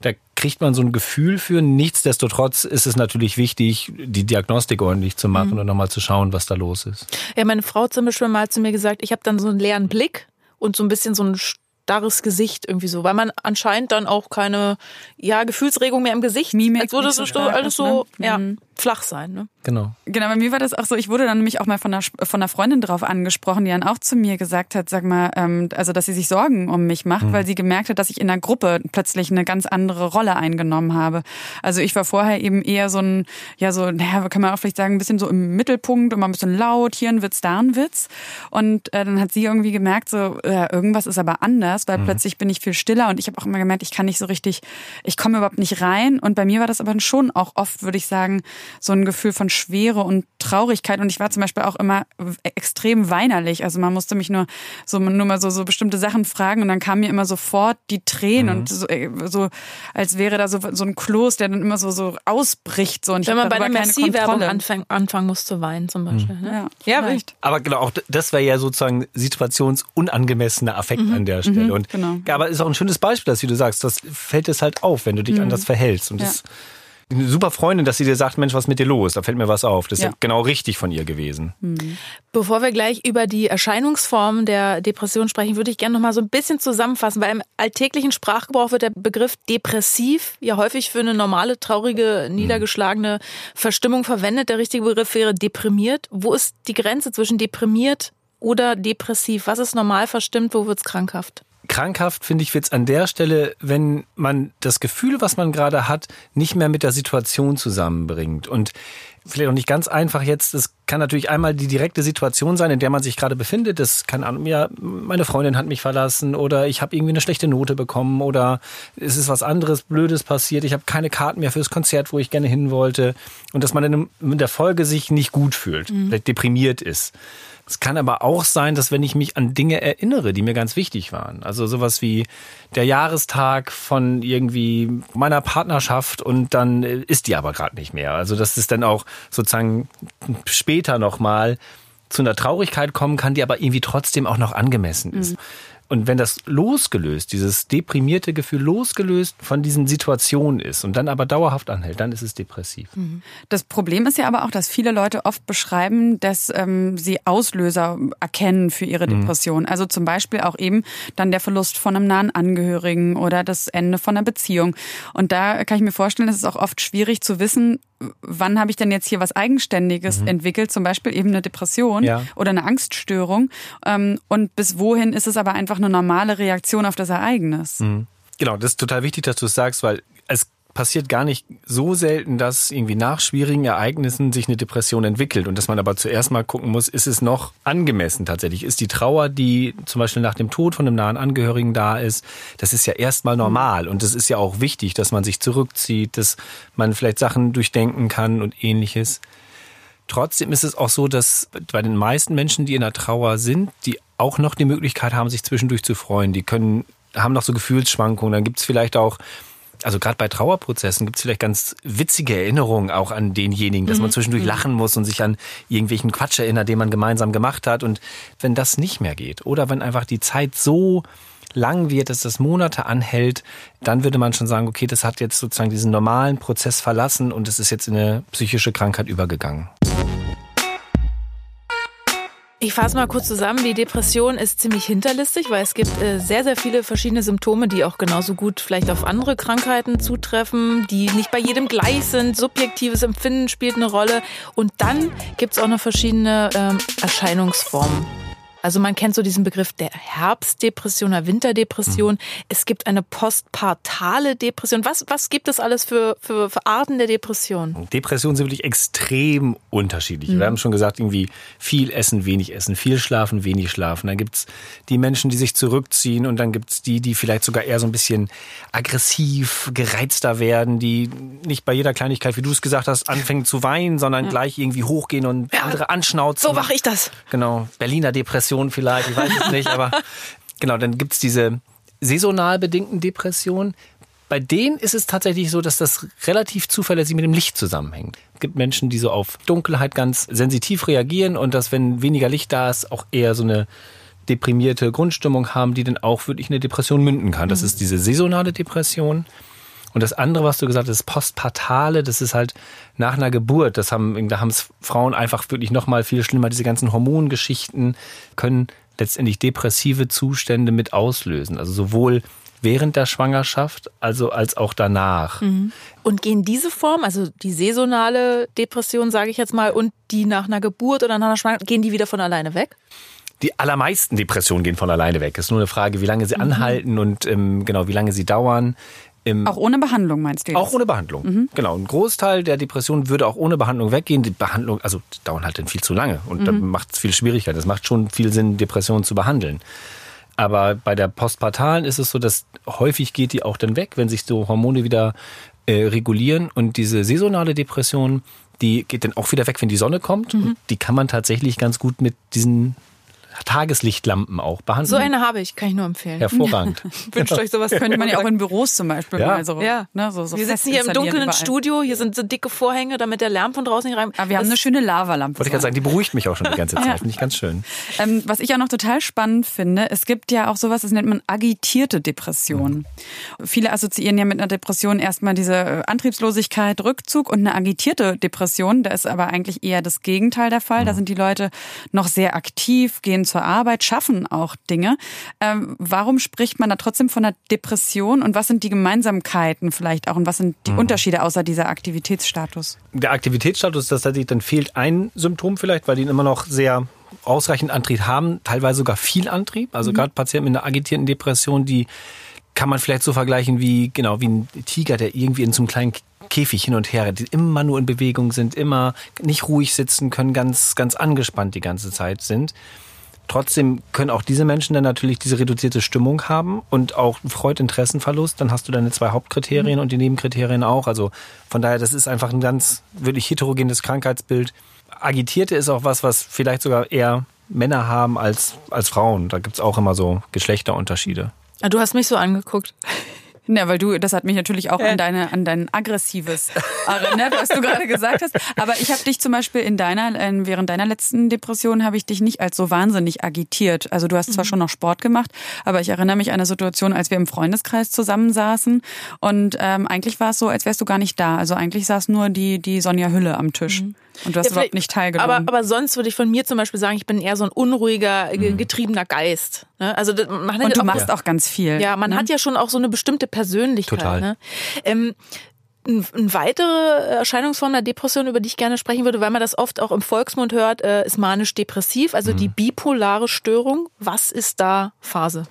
Da kriegt man so ein Gefühl für. Nichtsdestotrotz ist es natürlich wichtig, die Diagnostik ordentlich zu machen mhm. und nochmal zu schauen, was da los ist. Ja, meine Frau hat zum Beispiel mal zu mir gesagt, ich habe dann so einen leeren Blick und so ein bisschen so ein starres Gesicht irgendwie so, weil man anscheinend dann auch keine ja, Gefühlsregung mehr im Gesicht. Mimik. Als würde so alles so ne? ja, mhm. Flach sein. Ne? Genau. Genau, bei mir war das auch so, ich wurde dann nämlich auch mal von einer, von einer Freundin drauf angesprochen, die dann auch zu mir gesagt hat, sag mal, ähm, also dass sie sich Sorgen um mich macht, mhm. weil sie gemerkt hat, dass ich in der Gruppe plötzlich eine ganz andere Rolle eingenommen habe. Also ich war vorher eben eher so ein, ja so, naja, kann man auch vielleicht sagen, ein bisschen so im Mittelpunkt, immer ein bisschen laut, hier ein Witz, da ein Witz. Und äh, dann hat sie irgendwie gemerkt, so, äh, irgendwas ist aber anders, weil mhm. plötzlich bin ich viel stiller und ich habe auch immer gemerkt, ich kann nicht so richtig, ich komme überhaupt nicht rein. Und bei mir war das aber schon auch oft, würde ich sagen, so ein Gefühl von Schwere und Traurigkeit. Und ich war zum Beispiel auch immer extrem weinerlich. Also man musste mich nur so nur mal so, so bestimmte Sachen fragen und dann kamen mir immer sofort die Tränen mhm. und so, äh, so als wäre da so, so ein Kloß, der dann immer so, so ausbricht. So. Und Wenn man bei der Merci-Werbung anfangen, anfangen muss zu weinen zum Beispiel. Mhm. Ne? Ja, ja echt. Aber genau, auch das wäre ja sozusagen situationsunangemessener Affekt mhm. an der Stelle. Mhm. Und, genau. Aber ist auch ein schönes Beispiel, dass wie du sagst, das fällt es halt auf, wenn du dich mhm. anders verhältst. Und das eine super Freundin, dass sie dir sagt, Mensch, was ist mit dir los? Da fällt mir was auf. Das ist ja, genau richtig von ihr gewesen. Mhm. Bevor wir gleich über die Erscheinungsformen der Depression sprechen, würde ich gerne noch mal so ein bisschen zusammenfassen, weil im alltäglichen Sprachgebrauch wird der Begriff depressiv ja häufig für eine normale, traurige, niedergeschlagene Verstimmung verwendet. Der richtige Begriff wäre deprimiert. Wo ist die Grenze zwischen deprimiert oder depressiv? Was ist normal verstimmt? Wo wird es krankhaft? Krankhaft, finde ich, wird's an der Stelle, wenn man das Gefühl, was man gerade hat, nicht mehr mit der Situation zusammenbringt. Und vielleicht auch nicht ganz einfach jetzt. Es kann natürlich einmal die direkte Situation sein, in der man sich gerade befindet. Das kann ja, meine Freundin hat mich verlassen oder ich habe irgendwie eine schlechte Note bekommen oder es ist was anderes Blödes passiert. Ich habe keine Karten mehr fürs Konzert, wo ich gerne hin wollte und dass man in der Folge sich nicht gut fühlt, mhm. vielleicht deprimiert ist. Es kann aber auch sein, dass wenn ich mich an Dinge erinnere, die mir ganz wichtig waren, also sowas wie der Jahrestag von irgendwie meiner Partnerschaft und dann ist die aber gerade nicht mehr. Also dass es dann auch sozusagen später nochmal zu einer Traurigkeit kommen kann, die aber irgendwie trotzdem auch noch angemessen ist. Mhm. Und wenn das losgelöst, dieses deprimierte Gefühl losgelöst von diesen Situationen ist und dann aber dauerhaft anhält, dann ist es depressiv. Mhm. Das Problem ist ja aber auch, dass viele Leute oft beschreiben, dass ähm, sie Auslöser erkennen für ihre mhm. Depression. Mhm. Also zum Beispiel auch eben dann der Verlust von einem nahen Angehörigen oder das Ende von einer Beziehung. Und da kann ich mir vorstellen, es ist auch oft schwierig zu wissen, wann habe ich denn jetzt hier was Eigenständiges mhm. entwickelt, zum Beispiel eben eine Depression ja. oder eine Angststörung. Ähm, und bis wohin ist es aber einfach eine normale Reaktion auf das Ereignis. Mhm. Genau, das ist total wichtig, dass du es sagst, weil es passiert gar nicht so selten, dass irgendwie nach schwierigen Ereignissen sich eine Depression entwickelt und dass man aber zuerst mal gucken muss, ist es noch angemessen tatsächlich? Ist die Trauer, die zum Beispiel nach dem Tod von einem nahen Angehörigen da ist, das ist ja erstmal normal und es ist ja auch wichtig, dass man sich zurückzieht, dass man vielleicht Sachen durchdenken kann und ähnliches. Trotzdem ist es auch so, dass bei den meisten Menschen, die in der Trauer sind, die auch noch die Möglichkeit haben, sich zwischendurch zu freuen. Die können, haben noch so Gefühlsschwankungen. Dann gibt es vielleicht auch also gerade bei Trauerprozessen gibt es vielleicht ganz witzige Erinnerungen auch an denjenigen, dass mhm. man zwischendurch mhm. lachen muss und sich an irgendwelchen Quatsch erinnert, den man gemeinsam gemacht hat. Und wenn das nicht mehr geht oder wenn einfach die Zeit so lang wird, dass das Monate anhält, dann würde man schon sagen, okay, das hat jetzt sozusagen diesen normalen Prozess verlassen und es ist jetzt in eine psychische Krankheit übergegangen. Ich fasse mal kurz zusammen. Die Depression ist ziemlich hinterlistig, weil es gibt äh, sehr, sehr viele verschiedene Symptome, die auch genauso gut vielleicht auf andere Krankheiten zutreffen, die nicht bei jedem gleich sind. Subjektives Empfinden spielt eine Rolle. Und dann gibt es auch noch verschiedene ähm, Erscheinungsformen. Also man kennt so diesen Begriff der Herbstdepression oder Winterdepression. Mhm. Es gibt eine postpartale Depression. Was, was gibt es alles für, für, für Arten der Depression? Depressionen sind wirklich extrem unterschiedlich. Mhm. Wir haben schon gesagt, irgendwie viel essen, wenig essen, viel schlafen, wenig schlafen. Dann gibt's die Menschen, die sich zurückziehen und dann gibt's die, die vielleicht sogar eher so ein bisschen aggressiv, gereizter werden, die nicht bei jeder Kleinigkeit, wie du es gesagt hast, anfangen zu weinen, sondern ja. gleich irgendwie hochgehen und ja, andere anschnauzen. So mache ich das. Genau. Berliner Depression Depression vielleicht, ich weiß es nicht, aber genau, dann gibt es diese saisonal bedingten Depressionen. Bei denen ist es tatsächlich so, dass das relativ zuverlässig mit dem Licht zusammenhängt. Es gibt Menschen, die so auf Dunkelheit ganz sensitiv reagieren und dass, wenn weniger Licht da ist, auch eher so eine deprimierte Grundstimmung haben, die dann auch wirklich eine Depression münden kann. Das ist diese saisonale Depression. Und das andere, was du gesagt hast, Postpartale, das ist halt nach einer Geburt. Das haben, da haben es Frauen einfach wirklich noch mal viel schlimmer. Diese ganzen Hormongeschichten können letztendlich depressive Zustände mit auslösen. Also sowohl während der Schwangerschaft, also als auch danach. Mhm. Und gehen diese Form, also die saisonale Depression, sage ich jetzt mal, und die nach einer Geburt oder nach einer Schwangerschaft, gehen die wieder von alleine weg? Die allermeisten Depressionen gehen von alleine weg. Es ist nur eine Frage, wie lange sie mhm. anhalten und ähm, genau, wie lange sie dauern. Auch ohne Behandlung meinst du? Auch ohne Behandlung. Mhm. Genau. Ein Großteil der Depressionen würde auch ohne Behandlung weggehen. Die Behandlung, also die dauern halt dann viel zu lange und mhm. dann macht es viel schwieriger. Es macht schon viel Sinn, Depressionen zu behandeln. Aber bei der postpartalen ist es so, dass häufig geht die auch dann weg, wenn sich so Hormone wieder äh, regulieren. Und diese saisonale Depression, die geht dann auch wieder weg, wenn die Sonne kommt. Mhm. die kann man tatsächlich ganz gut mit diesen Tageslichtlampen auch behandeln. So eine habe ich, kann ich nur empfehlen. Hervorragend. Wünscht euch sowas, könnte man ja auch in Büros zum Beispiel ja. mal so. Ja. Ne, so, so wir sitzen hier im dunklen überall. Studio, hier sind so dicke Vorhänge, damit der Lärm von draußen nicht rein. Aber wir haben eine schöne Lavalampe. Wollte ich gerade sagen, die beruhigt mich auch schon die ganze Zeit. ja. Finde ich ganz schön. Ähm, was ich auch noch total spannend finde, es gibt ja auch sowas, das nennt man agitierte Depression. Mhm. Viele assoziieren ja mit einer Depression erstmal diese äh, Antriebslosigkeit, Rückzug und eine agitierte Depression. Da ist aber eigentlich eher das Gegenteil der Fall. Mhm. Da sind die Leute noch sehr aktiv, gehen zur Arbeit, schaffen auch Dinge. Ähm, warum spricht man da trotzdem von einer Depression und was sind die Gemeinsamkeiten vielleicht auch und was sind die mhm. Unterschiede außer dieser Aktivitätsstatus? Der Aktivitätsstatus, das heißt, dann fehlt ein Symptom vielleicht, weil die immer noch sehr ausreichend Antrieb haben, teilweise sogar viel Antrieb. Also mhm. gerade Patienten mit einer agitierten Depression, die kann man vielleicht so vergleichen wie, genau, wie ein Tiger, der irgendwie in so einem kleinen Käfig hin und her, die immer nur in Bewegung sind, immer nicht ruhig sitzen können, ganz, ganz angespannt die ganze Zeit sind. Trotzdem können auch diese Menschen dann natürlich diese reduzierte Stimmung haben und auch Freudinteressenverlust. Dann hast du deine zwei Hauptkriterien mhm. und die Nebenkriterien auch. Also von daher, das ist einfach ein ganz wirklich heterogenes Krankheitsbild. Agitierte ist auch was, was vielleicht sogar eher Männer haben als, als Frauen. Da gibt's auch immer so Geschlechterunterschiede. Ah, du hast mich so angeguckt. Ja, weil du, das hat mich natürlich auch an deine, an dein aggressives erinnert, was du gerade gesagt hast. Aber ich habe dich zum Beispiel in deiner, während deiner letzten Depression habe ich dich nicht als so wahnsinnig agitiert. Also du hast zwar mhm. schon noch Sport gemacht, aber ich erinnere mich an eine Situation, als wir im Freundeskreis zusammensaßen und ähm, eigentlich war es so, als wärst du gar nicht da. Also eigentlich saß nur die, die Sonja Hülle am Tisch. Mhm. Und du hast ja, überhaupt nicht teilgenommen. Aber, aber sonst würde ich von mir zum Beispiel sagen, ich bin eher so ein unruhiger, mhm. getriebener Geist. Ne? Also man Und du auch, machst auch ganz viel. Ja, man ne? hat ja schon auch so eine bestimmte Persönlichkeit. Total. Ne? Ähm, eine weitere Erscheinungsform der Depression, über die ich gerne sprechen würde, weil man das oft auch im Volksmund hört, äh, ist manisch-depressiv, also mhm. die bipolare Störung. Was ist da Phase?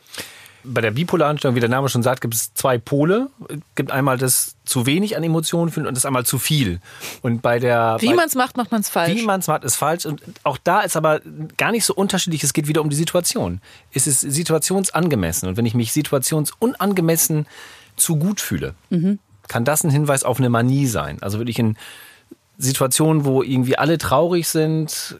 Bei der bipolaren Störung, wie der Name schon sagt, gibt es zwei Pole. Es gibt einmal das zu wenig an Emotionen finden und das einmal zu viel. Und bei der wie man es macht, macht man es falsch. Wie man es macht, ist falsch. Und auch da ist aber gar nicht so unterschiedlich. Es geht wieder um die Situation. Es ist situationsangemessen. Und wenn ich mich situationsunangemessen zu gut fühle, mhm. kann das ein Hinweis auf eine Manie sein. Also würde ich in Situationen, wo irgendwie alle traurig sind,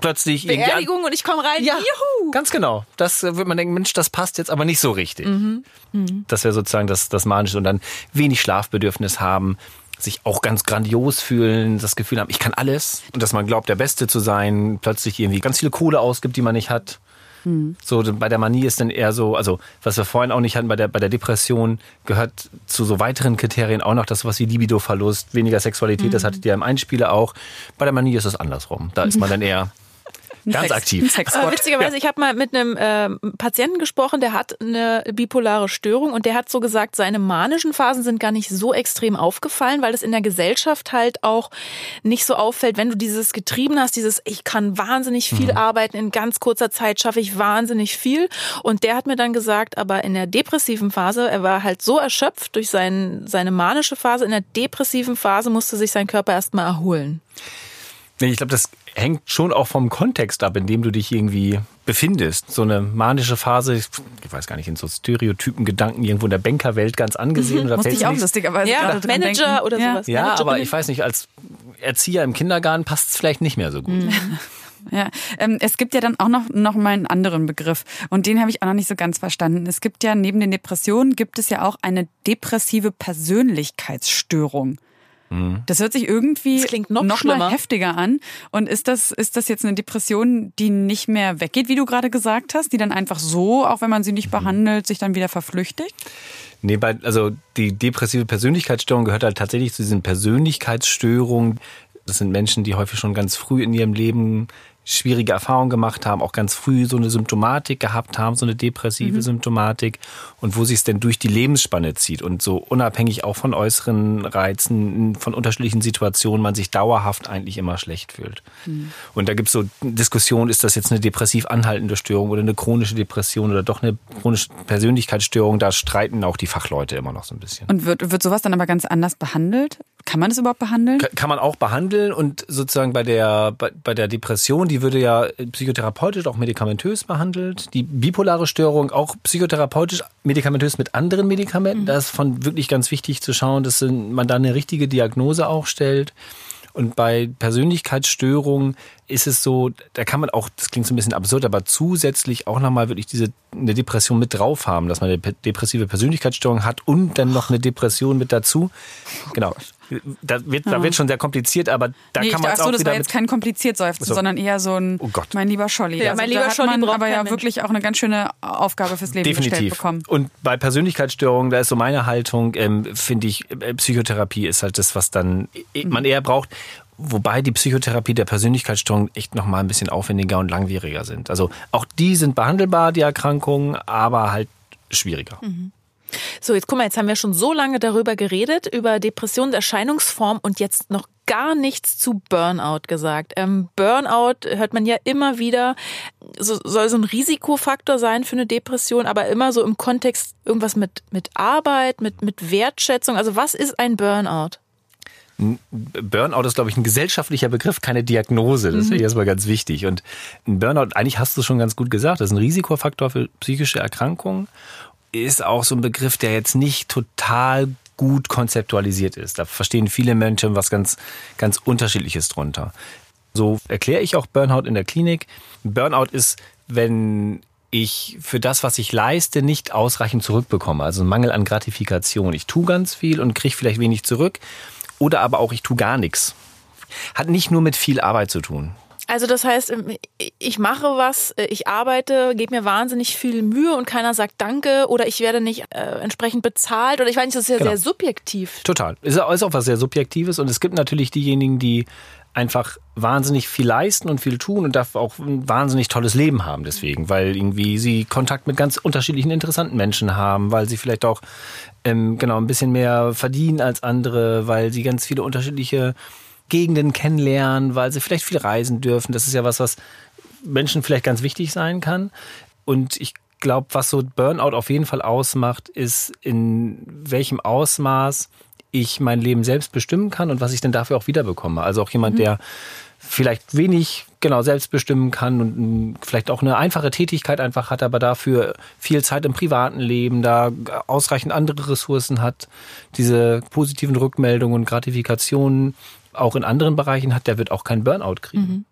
plötzlich Beerdigung und ich komme rein. Ja, Juhu. ganz genau. Das äh, wird man denken, Mensch, das passt jetzt aber nicht so richtig. Mhm. Mhm. Das wäre sozusagen das, das Manische und dann wenig Schlafbedürfnis haben, sich auch ganz grandios fühlen, das Gefühl haben, ich kann alles und dass man glaubt, der Beste zu sein, plötzlich irgendwie ganz viele Kohle ausgibt, die man nicht hat. Mhm. So, bei der Manie ist dann eher so, also was wir vorhin auch nicht hatten, bei der, bei der Depression gehört zu so weiteren Kriterien auch noch das, was wie Libidoverlust, weniger Sexualität, mhm. das hattet ihr im Einspieler auch. Bei der Manie ist es andersrum. Da ist man dann eher Ganz aktiv. Aber witzigerweise, ja. ich habe mal mit einem äh, Patienten gesprochen, der hat eine bipolare Störung und der hat so gesagt, seine manischen Phasen sind gar nicht so extrem aufgefallen, weil es in der Gesellschaft halt auch nicht so auffällt, wenn du dieses getrieben hast, dieses ich kann wahnsinnig viel mhm. arbeiten, in ganz kurzer Zeit schaffe ich wahnsinnig viel. Und der hat mir dann gesagt, aber in der depressiven Phase, er war halt so erschöpft durch sein, seine manische Phase, in der depressiven Phase musste sich sein Körper erstmal erholen. Ich glaube, das hängt schon auch vom Kontext ab, in dem du dich irgendwie befindest. So eine manische Phase, ich weiß gar nicht, in so Stereotypen Gedanken irgendwo in der Bankerwelt ganz angesehen. Mhm, oder Musste ich auch lustigerweise ja, Manager denken. oder sowas. Ja, aber ich weiß nicht, als Erzieher im Kindergarten passt es vielleicht nicht mehr so gut. Mhm. Ja, ähm, es gibt ja dann auch noch, noch mal einen anderen Begriff und den habe ich auch noch nicht so ganz verstanden. Es gibt ja neben den Depressionen gibt es ja auch eine depressive Persönlichkeitsstörung. Mhm. Das hört sich irgendwie Das klingt noch mal schlimmer. heftiger an. Und ist das, ist das jetzt eine Depression, die nicht mehr weggeht, wie du gerade gesagt hast, die dann einfach so, auch wenn man sie nicht behandelt, sich dann wieder verflüchtigt? Nee, bei, also die depressive Persönlichkeitsstörung gehört halt tatsächlich zu diesen Persönlichkeitsstörungen. Das sind Menschen, die häufig schon ganz früh in ihrem Leben schwierige Erfahrungen gemacht haben, auch ganz früh so eine Symptomatik gehabt haben, so eine depressive Mhm. Symptomatik und wo sich es denn durch die Lebensspanne zieht und so unabhängig auch von äußeren Reizen, von unterschiedlichen Situationen, man sich dauerhaft eigentlich immer schlecht fühlt. Und da gibt es so Diskussionen, ist das jetzt eine depressiv anhaltende Störung oder eine chronische Depression oder doch eine chronische Persönlichkeitsstörung? Da streiten auch die Fachleute immer noch so ein bisschen. Und wird, wird sowas dann aber ganz anders behandelt? Kann man das überhaupt behandeln? Ka- Kann man auch behandeln und sozusagen bei der, bei, bei der Depression, die würde ja psychotherapeutisch, auch medikamentös behandelt. Die bipolare Störung auch psychotherapeutisch, medikamentös mit anderen Medikamenten. Das ist von wirklich ganz wichtig zu schauen, dass man da eine richtige Diagnose auch stellt. Und bei Persönlichkeitsstörungen ist es so, da kann man auch, das klingt so ein bisschen absurd, aber zusätzlich auch nochmal wirklich diese eine Depression mit drauf haben, dass man eine depressive Persönlichkeitsstörung hat und dann noch eine Depression mit dazu. Genau. Da wird, da Ja. wird schon sehr kompliziert, aber da nee, kann man es ach so, auch das wieder war jetzt kein kompliziert Seufzen, So. sondern eher so ein, Oh Gott. mein lieber Scholli. Ja, also mein lieber da hat Scholli man braucht aber ja Mensch. wirklich auch eine ganz schöne Aufgabe fürs Leben gestellt Definitiv. bekommen. Und bei Persönlichkeitsstörungen, da ist so meine Haltung, ähm, finde ich, äh, Psychotherapie ist halt das, was dann äh, man eher braucht. Wobei die Psychotherapie der Persönlichkeitsstörung echt noch mal ein bisschen aufwendiger und langwieriger sind. Also auch die sind behandelbar, die Erkrankungen, aber halt schwieriger. So, jetzt guck mal, jetzt haben wir schon so lange darüber geredet, über Depressionserscheinungsform und jetzt noch gar nichts zu Burnout gesagt. Ähm, Burnout hört man ja immer wieder, so, soll so ein Risikofaktor sein für eine Depression, aber immer so im Kontext irgendwas mit, mit Arbeit, mit, mit Wertschätzung. Also was ist ein Burnout? Burnout ist, glaube ich, ein gesellschaftlicher Begriff, keine Diagnose. Das Mhm. ich erstmal ganz wichtig. Und ein Burnout, eigentlich hast du es schon ganz gut gesagt, das ist ein Risikofaktor für psychische Erkrankungen. Ist auch so ein Begriff, der jetzt nicht total gut konzeptualisiert ist. Da verstehen viele Menschen was ganz, ganz Unterschiedliches drunter. So erkläre ich auch Burnout in der Klinik. Burnout ist, wenn ich für das, was ich leiste, nicht ausreichend zurückbekomme. Also ein Mangel an Gratifikation. Ich tue ganz viel und kriege vielleicht wenig zurück. Oder aber auch ich tue gar nichts. Hat nicht nur mit viel Arbeit zu tun. Also das heißt, ich mache was, ich arbeite, gebe mir wahnsinnig viel Mühe und keiner sagt Danke oder ich werde nicht äh, entsprechend bezahlt oder ich weiß nicht, das ist ja Genau. sehr subjektiv. Total. Ist auch ist auch was sehr Subjektives. Und es gibt natürlich diejenigen, die einfach wahnsinnig viel leisten und viel tun und dafür auch ein wahnsinnig tolles Leben haben deswegen, weil irgendwie sie Kontakt mit ganz unterschiedlichen interessanten Menschen haben, weil sie vielleicht auch ähm, genau ein bisschen mehr verdienen als andere, weil sie ganz viele unterschiedliche Gegenden kennenlernen, weil sie vielleicht viel reisen dürfen. Das ist ja was, was Menschen vielleicht ganz wichtig sein kann. Und ich glaube, was so Burnout auf jeden Fall ausmacht, ist, in welchem Ausmaß ich mein Leben selbst bestimmen kann und was ich denn dafür auch wiederbekomme. Also auch jemand, Mhm. der vielleicht wenig genau selbst bestimmen kann und mm, vielleicht auch eine einfache Tätigkeit einfach hat, aber dafür viel Zeit im privaten Leben, da ausreichend andere Ressourcen hat, diese positiven Rückmeldungen und Gratifikationen auch in anderen Bereichen hat, der wird auch keinen Burnout kriegen. Mhm.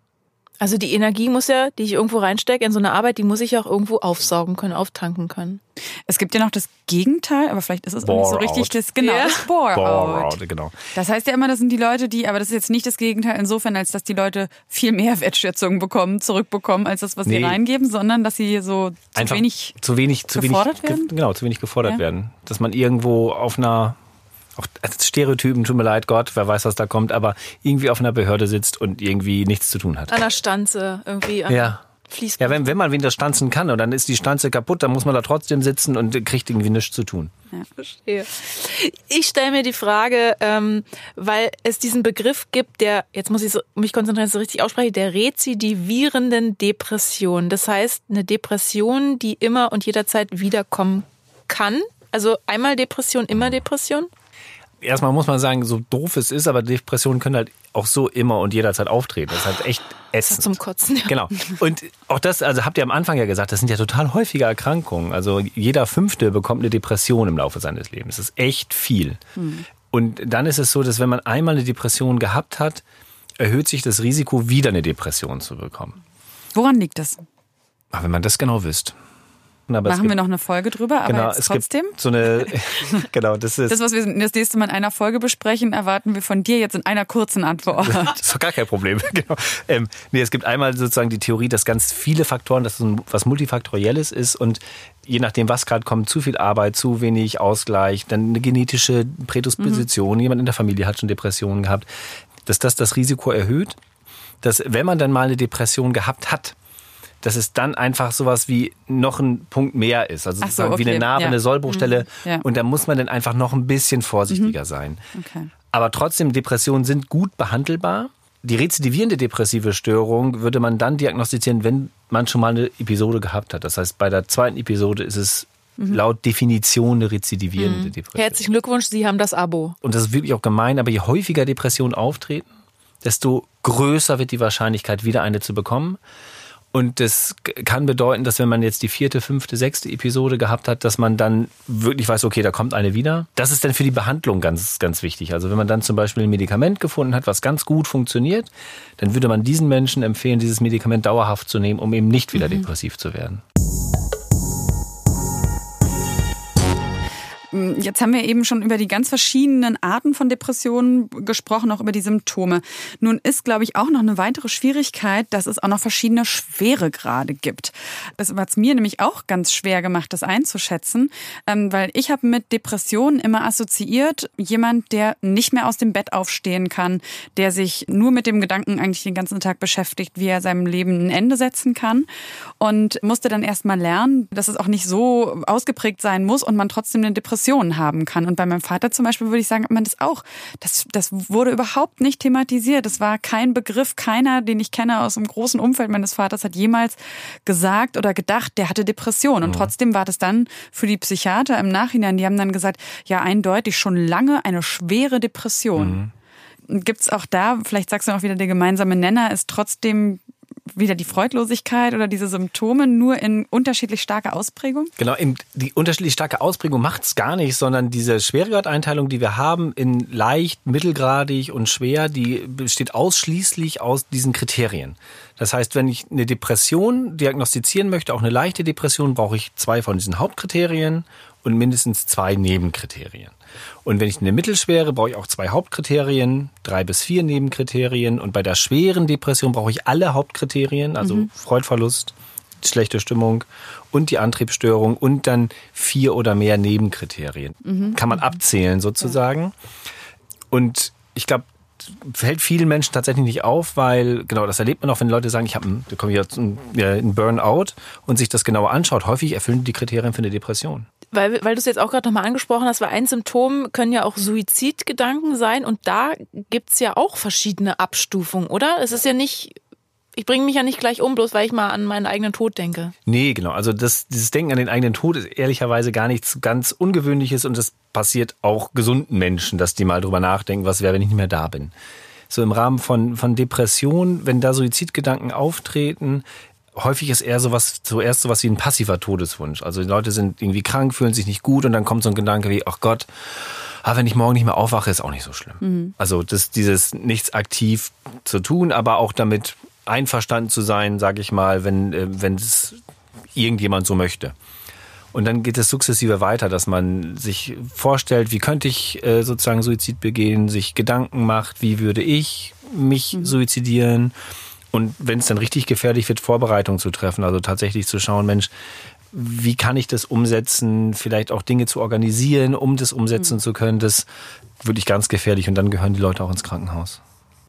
Also die Energie muss ja, die ich irgendwo reinstecke in so eine Arbeit, die muss ich auch irgendwo aufsaugen können, auftanken können. Es gibt ja noch das Gegenteil, aber vielleicht ist es auch nicht so richtig out. das genau Ja. das Bore, Bore out. out, genau. Das heißt ja immer, das sind die Leute, die, aber das ist jetzt nicht das Gegenteil insofern, als dass die Leute viel mehr Wertschätzung bekommen, zurückbekommen, als das, was sie Nee. reingeben, sondern dass sie so zu Einfach wenig zu wenig, zu gefordert wenig, werden? ge- Genau, zu wenig gefordert Ja. werden. Dass man irgendwo auf einer, auch als Stereotypen, tut mir leid, Gott, wer weiß, was da kommt, aber irgendwie auf einer Behörde sitzt und irgendwie nichts zu tun hat. An der Stanze irgendwie. An Ja. Fließband. Ja, wenn, wenn man wieder stanzen kann und dann ist die Stanze kaputt, dann muss man da trotzdem sitzen und kriegt irgendwie nichts zu tun. Verstehe. Ich stelle mir die Frage, ähm, weil es diesen Begriff gibt, der, jetzt muss ich so, mich konzentrieren, dass ich es richtig ausspreche, der rezidivierenden Depression. Das heißt, eine Depression, die immer und jederzeit wiederkommen kann. Also einmal Depression, immer Depression. Erstmal muss man sagen, so doof es ist, aber Depressionen können halt auch so immer und jederzeit auftreten. Das ist halt echt ätzend. Zum Kotzen. Ja. Genau. Und auch das, also habt ihr am Anfang ja gesagt, das sind ja total häufige Erkrankungen. Also jeder Fünfte bekommt eine Depression im Laufe seines Lebens. Das ist echt viel. Hm. Und dann ist es so, dass wenn man einmal eine Depression gehabt hat, erhöht sich das Risiko, wieder eine Depression zu bekommen. Woran liegt das? Ach, wenn man das genau wüsste. Aber Machen wir noch eine Folge drüber, aber genau, jetzt trotzdem. so eine, genau, das ist. Das, was wir das nächste Mal in einer Folge besprechen, erwarten wir von dir jetzt in einer kurzen Antwort. Das ist doch gar kein Problem. Genau. Ähm, nee, es gibt einmal sozusagen die Theorie, dass ganz viele Faktoren, dass es was multifaktorielles ist und je nachdem, was gerade kommt, zu viel Arbeit, zu wenig Ausgleich, dann eine genetische Prädisposition, mhm. jemand in der Familie hat schon Depressionen gehabt, dass das das Risiko erhöht, dass wenn man dann mal eine Depression gehabt hat, dass es dann einfach sowas wie noch ein Punkt mehr ist. Also sozusagen so, okay. wie eine Narbe, ja. eine Sollbruchstelle. Mhm. Ja. Und da muss man dann einfach noch ein bisschen vorsichtiger mhm. sein. Okay. Aber trotzdem, Depressionen sind gut behandelbar. Die rezidivierende depressive Störung würde man dann diagnostizieren, wenn man schon mal eine Episode gehabt hat. Das heißt, bei der zweiten Episode ist es mhm. laut Definition eine rezidivierende mhm. Depression. Herzlichen Glückwunsch, Sie haben das Abo. Und das ist wirklich auch gemein, aber je häufiger Depressionen auftreten, desto größer wird die Wahrscheinlichkeit, wieder eine zu bekommen. Und das kann bedeuten, dass wenn man jetzt die vierte, fünfte, sechste Episode gehabt hat, dass man dann wirklich weiß, okay, da kommt eine wieder. Das ist dann für die Behandlung ganz, ganz wichtig. Also wenn man dann zum Beispiel ein Medikament gefunden hat, was ganz gut funktioniert, dann würde man diesen Menschen empfehlen, dieses Medikament dauerhaft zu nehmen, um eben nicht wieder mhm. depressiv zu werden. Jetzt haben wir eben schon über die ganz verschiedenen Arten von Depressionen gesprochen, auch über die Symptome. Nun ist, glaube ich, auch noch eine weitere Schwierigkeit, dass es auch noch verschiedene Schweregrade gibt. Das hat es mir nämlich auch ganz schwer gemacht, das einzuschätzen, ähm, weil ich habe mit Depressionen immer assoziiert, jemand, der nicht mehr aus dem Bett aufstehen kann, der sich nur mit dem Gedanken eigentlich den ganzen Tag beschäftigt, wie er seinem Leben ein Ende setzen kann und musste dann erst mal lernen, dass es auch nicht so ausgeprägt sein muss und man trotzdem eine Depression Depressionen haben kann. Und bei meinem Vater zum Beispiel würde ich sagen, man das auch. Das, das wurde überhaupt nicht thematisiert. Das war kein Begriff. Keiner, den ich kenne aus dem großen Umfeld meines Vaters, hat jemals gesagt oder gedacht, der hatte Depression. Und mhm. trotzdem war das dann für die Psychiater im Nachhinein, die haben dann gesagt, ja, eindeutig schon lange eine schwere Depression. Mhm. Gibt es auch da, vielleicht sagst du noch wieder, der gemeinsame Nenner ist trotzdem wieder die Freudlosigkeit oder diese Symptome nur in unterschiedlich starker Ausprägung? Genau, die unterschiedlich starke Ausprägung macht es gar nicht, sondern diese Schweregradeinteilung, die wir haben in leicht, mittelgradig und schwer, die besteht ausschließlich aus diesen Kriterien. Das heißt, wenn ich eine Depression diagnostizieren möchte, auch eine leichte Depression, brauche ich zwei von diesen Hauptkriterien und mindestens zwei Nebenkriterien. Und wenn ich eine mittelschwere, brauche ich auch zwei Hauptkriterien, drei bis vier Nebenkriterien. Und bei der schweren Depression brauche ich alle Hauptkriterien, also mhm. Freudverlust, schlechte Stimmung und die Antriebsstörung und dann vier oder mehr Nebenkriterien. Mhm. Kann man abzählen sozusagen. Ja. Und ich glaube, fällt vielen Menschen tatsächlich nicht auf, weil genau das erlebt man auch, wenn Leute sagen, ich habe komme ich jetzt einen Burnout und sich das genauer anschaut. Häufig erfüllen die Kriterien für eine Depression. Weil, weil du es jetzt auch gerade nochmal angesprochen hast, weil ein Symptom können ja auch Suizidgedanken sein und da gibt's ja auch verschiedene Abstufungen, oder? Es ist ja nicht ich bringe mich ja nicht gleich um, bloß weil ich mal an meinen eigenen Tod denke. Nee, genau. Also das, dieses Denken an den eigenen Tod ist ehrlicherweise gar nichts ganz Ungewöhnliches und das passiert auch gesunden Menschen, dass die mal drüber nachdenken, was wäre, wenn ich nicht mehr da bin. So im Rahmen von, von Depressionen, wenn da Suizidgedanken auftreten, häufig ist eher sowas, zuerst sowas wie ein passiver Todeswunsch. Also die Leute sind irgendwie krank, fühlen sich nicht gut und dann kommt so ein Gedanke wie, ach Gott, ah, wenn ich morgen nicht mehr aufwache, ist auch nicht so schlimm. Mhm. Also das, dieses nichts aktiv zu tun, aber auch damit einverstanden zu sein, sage ich mal, wenn äh, wenn es irgendjemand so möchte. Und dann geht es sukzessive weiter, dass man sich vorstellt, wie könnte ich äh, sozusagen Suizid begehen, sich Gedanken macht, wie würde ich mich mhm. suizidieren. Und wenn es dann richtig gefährlich wird, Vorbereitungen zu treffen, also tatsächlich zu schauen, Mensch, wie kann ich das umsetzen, vielleicht auch Dinge zu organisieren, um das umsetzen mhm. zu können, das würde ich ganz gefährlich und dann gehören die Leute auch ins Krankenhaus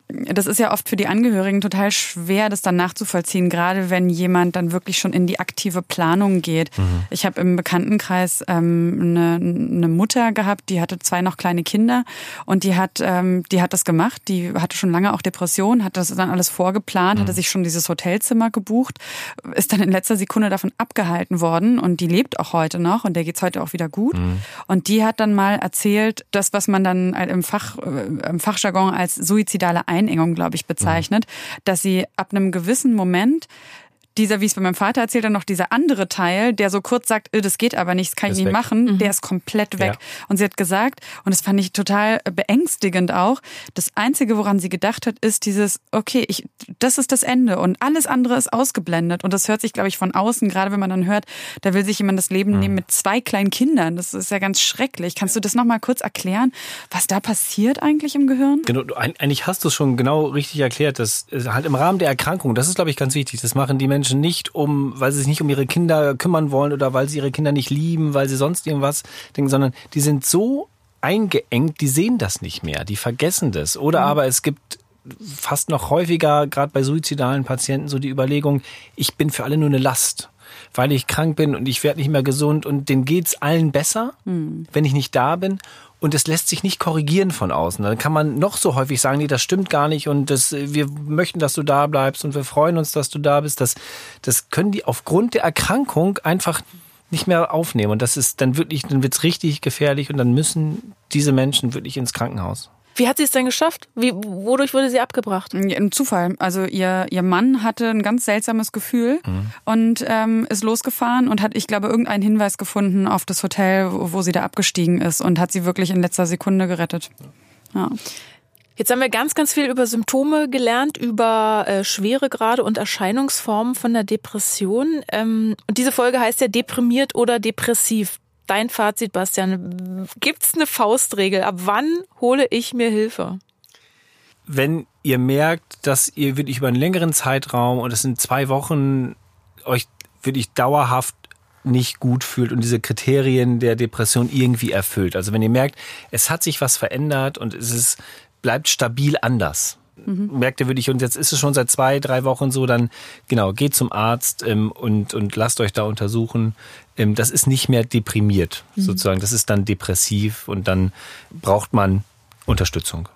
das ist ja oft für die Angehörigen total schwer, das dann nachzuvollziehen, gerade wenn jemand dann wirklich schon in die aktive Planung geht. Mhm. Ich habe im Bekanntenkreis ähm, eine, eine Mutter gehabt, die hatte zwei noch kleine Kinder und die hat, ähm, die hat das gemacht. Die hatte schon lange auch Depressionen, hat das dann alles vorgeplant, mhm. hatte sich schon dieses Hotelzimmer gebucht, ist dann in letzter Sekunde davon abgehalten worden und die lebt auch heute noch und der geht's heute auch wieder gut. Mhm. Und die hat dann mal erzählt, das, was man dann im Fach, äh, im Fachjargon als suizidale Einengung, glaube ich, bezeichnet, mhm. dass sie ab einem gewissen Moment dieser, wie es bei meinem Vater erzählt, dann noch dieser andere Teil, der so kurz sagt, äh, das geht aber nicht, das kann ich nicht weg. machen, mhm. der ist komplett weg. Ja. Und sie hat gesagt, und das fand ich total beängstigend auch, das Einzige, woran sie gedacht hat, ist dieses, okay, ich, das ist das Ende und alles andere ist ausgeblendet. Und das hört sich, glaube ich, von außen, gerade wenn man dann hört, da will sich jemand das Leben mhm. nehmen mit zwei kleinen Kindern. Das ist ja ganz schrecklich. Kannst du das nochmal kurz erklären, was da passiert eigentlich im Gehirn? Genau, eigentlich hast du es schon genau richtig erklärt. Das halt im Rahmen der Erkrankung, das ist, glaube ich, ganz wichtig. Das machen die Menschen nicht, um, weil sie sich nicht um ihre Kinder kümmern wollen oder weil sie ihre Kinder nicht lieben, weil sie sonst irgendwas denken, sondern die sind so eingeengt, die sehen das nicht mehr, die vergessen das. Oder mhm. aber es gibt fast noch häufiger, gerade bei suizidalen Patienten, so die Überlegung, ich bin für alle nur eine Last weil ich krank bin und ich werde nicht mehr gesund und denen geht's allen besser, mhm. wenn ich nicht da bin. Und es lässt sich nicht korrigieren von außen. Dann kann man noch so häufig sagen, nee, das stimmt gar nicht und das, wir möchten, dass du da bleibst und wir freuen uns, dass du da bist. Das, das können die aufgrund der Erkrankung einfach nicht mehr aufnehmen. Und das ist dann wirklich, dann wird's richtig gefährlich und dann müssen diese Menschen wirklich ins Krankenhaus. Wie hat sie es denn geschafft? Wie, wodurch wurde sie abgebracht? Ein Zufall. Also ihr, ihr Mann hatte ein ganz seltsames Gefühl mhm. und ähm, ist losgefahren und hat, ich glaube, irgendeinen Hinweis gefunden auf das Hotel, wo sie da abgestiegen ist und hat sie wirklich in letzter Sekunde gerettet. Ja. Jetzt haben wir ganz, ganz viel über Symptome gelernt, über äh, Schweregrade und Erscheinungsformen von der Depression. Ähm, und diese Folge heißt ja deprimiert oder depressiv dein Fazit, Bastian. Gibt es eine Faustregel? Ab wann hole ich mir Hilfe? Wenn ihr merkt, dass ihr wirklich über einen längeren Zeitraum und es sind zwei Wochen euch wirklich dauerhaft nicht gut fühlt und diese Kriterien der Depression irgendwie erfüllt. Also wenn ihr merkt, es hat sich was verändert und es ist, bleibt stabil anders, mhm. merkt ihr wirklich, und jetzt ist es schon seit zwei, drei Wochen so, dann genau, geht zum Arzt ähm, und, und lasst euch da untersuchen. Ähm, das ist nicht mehr deprimiert, mhm. sozusagen. Das ist dann depressiv und dann braucht man Unterstützung.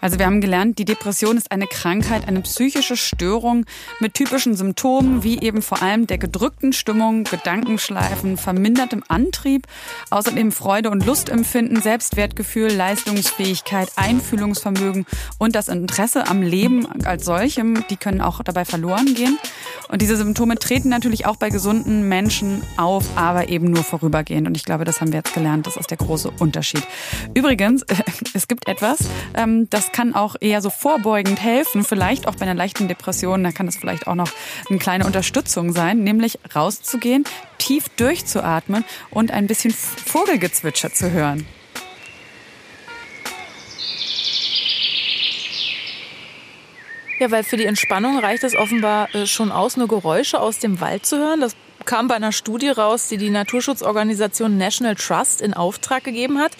Also wir haben gelernt, die Depression ist eine Krankheit, eine psychische Störung mit typischen Symptomen wie eben vor allem der gedrückten Stimmung, Gedankenschleifen, vermindertem Antrieb, außerdem Freude und Lustempfinden, Selbstwertgefühl, Leistungsfähigkeit, Einfühlungsvermögen und das Interesse am Leben als solchem, die können auch dabei verloren gehen. Und diese Symptome treten natürlich auch bei gesunden Menschen auf, aber eben nur vorübergehend. Und ich glaube, das haben wir jetzt gelernt. Das ist der große Unterschied. Übrigens, es gibt etwas, ähm, das kann auch eher so vorbeugend helfen, vielleicht auch bei einer leichten Depression. Da kann es vielleicht auch noch eine kleine Unterstützung sein, nämlich rauszugehen, tief durchzuatmen und ein bisschen Vogelgezwitscher zu hören. Ja, weil für die Entspannung reicht es offenbar äh, schon aus, nur Geräusche aus dem Wald zu hören. Das kam bei einer Studie raus, die die Naturschutzorganisation National Trust in Auftrag gegeben hat.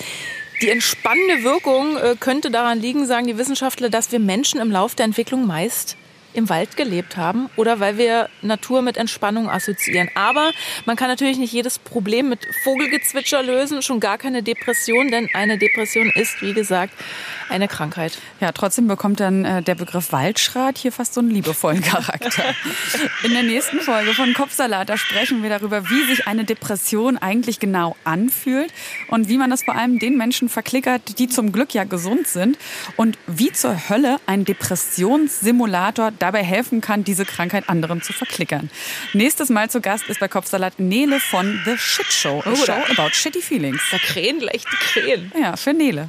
Die entspannende Wirkung äh, könnte daran liegen, sagen die Wissenschaftler, dass wir Menschen im Lauf der Entwicklung meist im Wald gelebt haben oder weil wir Natur mit Entspannung assoziieren. Aber man kann natürlich nicht jedes Problem mit Vogelgezwitscher lösen, schon gar keine Depression, denn eine Depression ist, wie gesagt, eine Krankheit. Ja, trotzdem bekommt dann äh, der Begriff Waldschrat hier fast so einen liebevollen Charakter. In der nächsten Folge von Kopfsalat, da sprechen wir darüber, wie sich eine Depression eigentlich genau anfühlt und wie man das vor allem den Menschen verklickert, die zum Glück ja gesund sind und wie zur Hölle ein Depressionssimulator dabei helfen kann, diese Krankheit anderen zu verklickern. Nächstes Mal zu Gast ist bei Kopfsalat Nele von The Shit Show. A oh, show about shitty feelings. Da krähen gleich die Krähen. Ja, für Nele.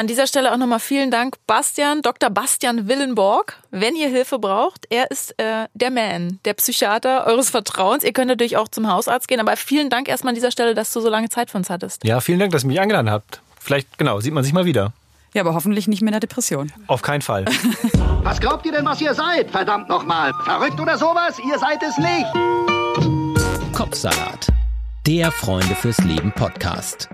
An dieser Stelle auch nochmal vielen Dank, Bastian, Dr. Bastian Willenborg. Wenn ihr Hilfe braucht, er ist äh, der Man, der Psychiater eures Vertrauens. Ihr könnt natürlich auch zum Hausarzt gehen, aber vielen Dank erstmal an dieser Stelle, dass du so lange Zeit für uns hattest. Ja, vielen Dank, dass ihr mich eingeladen habt. Vielleicht, genau, sieht man sich mal wieder. Ja, aber hoffentlich nicht mehr in der Depression. Auf keinen Fall. was glaubt ihr denn, was ihr seid? Verdammt nochmal. Verrückt oder sowas? Ihr seid es nicht. Kopfsalat. Der Freunde fürs Leben Podcast.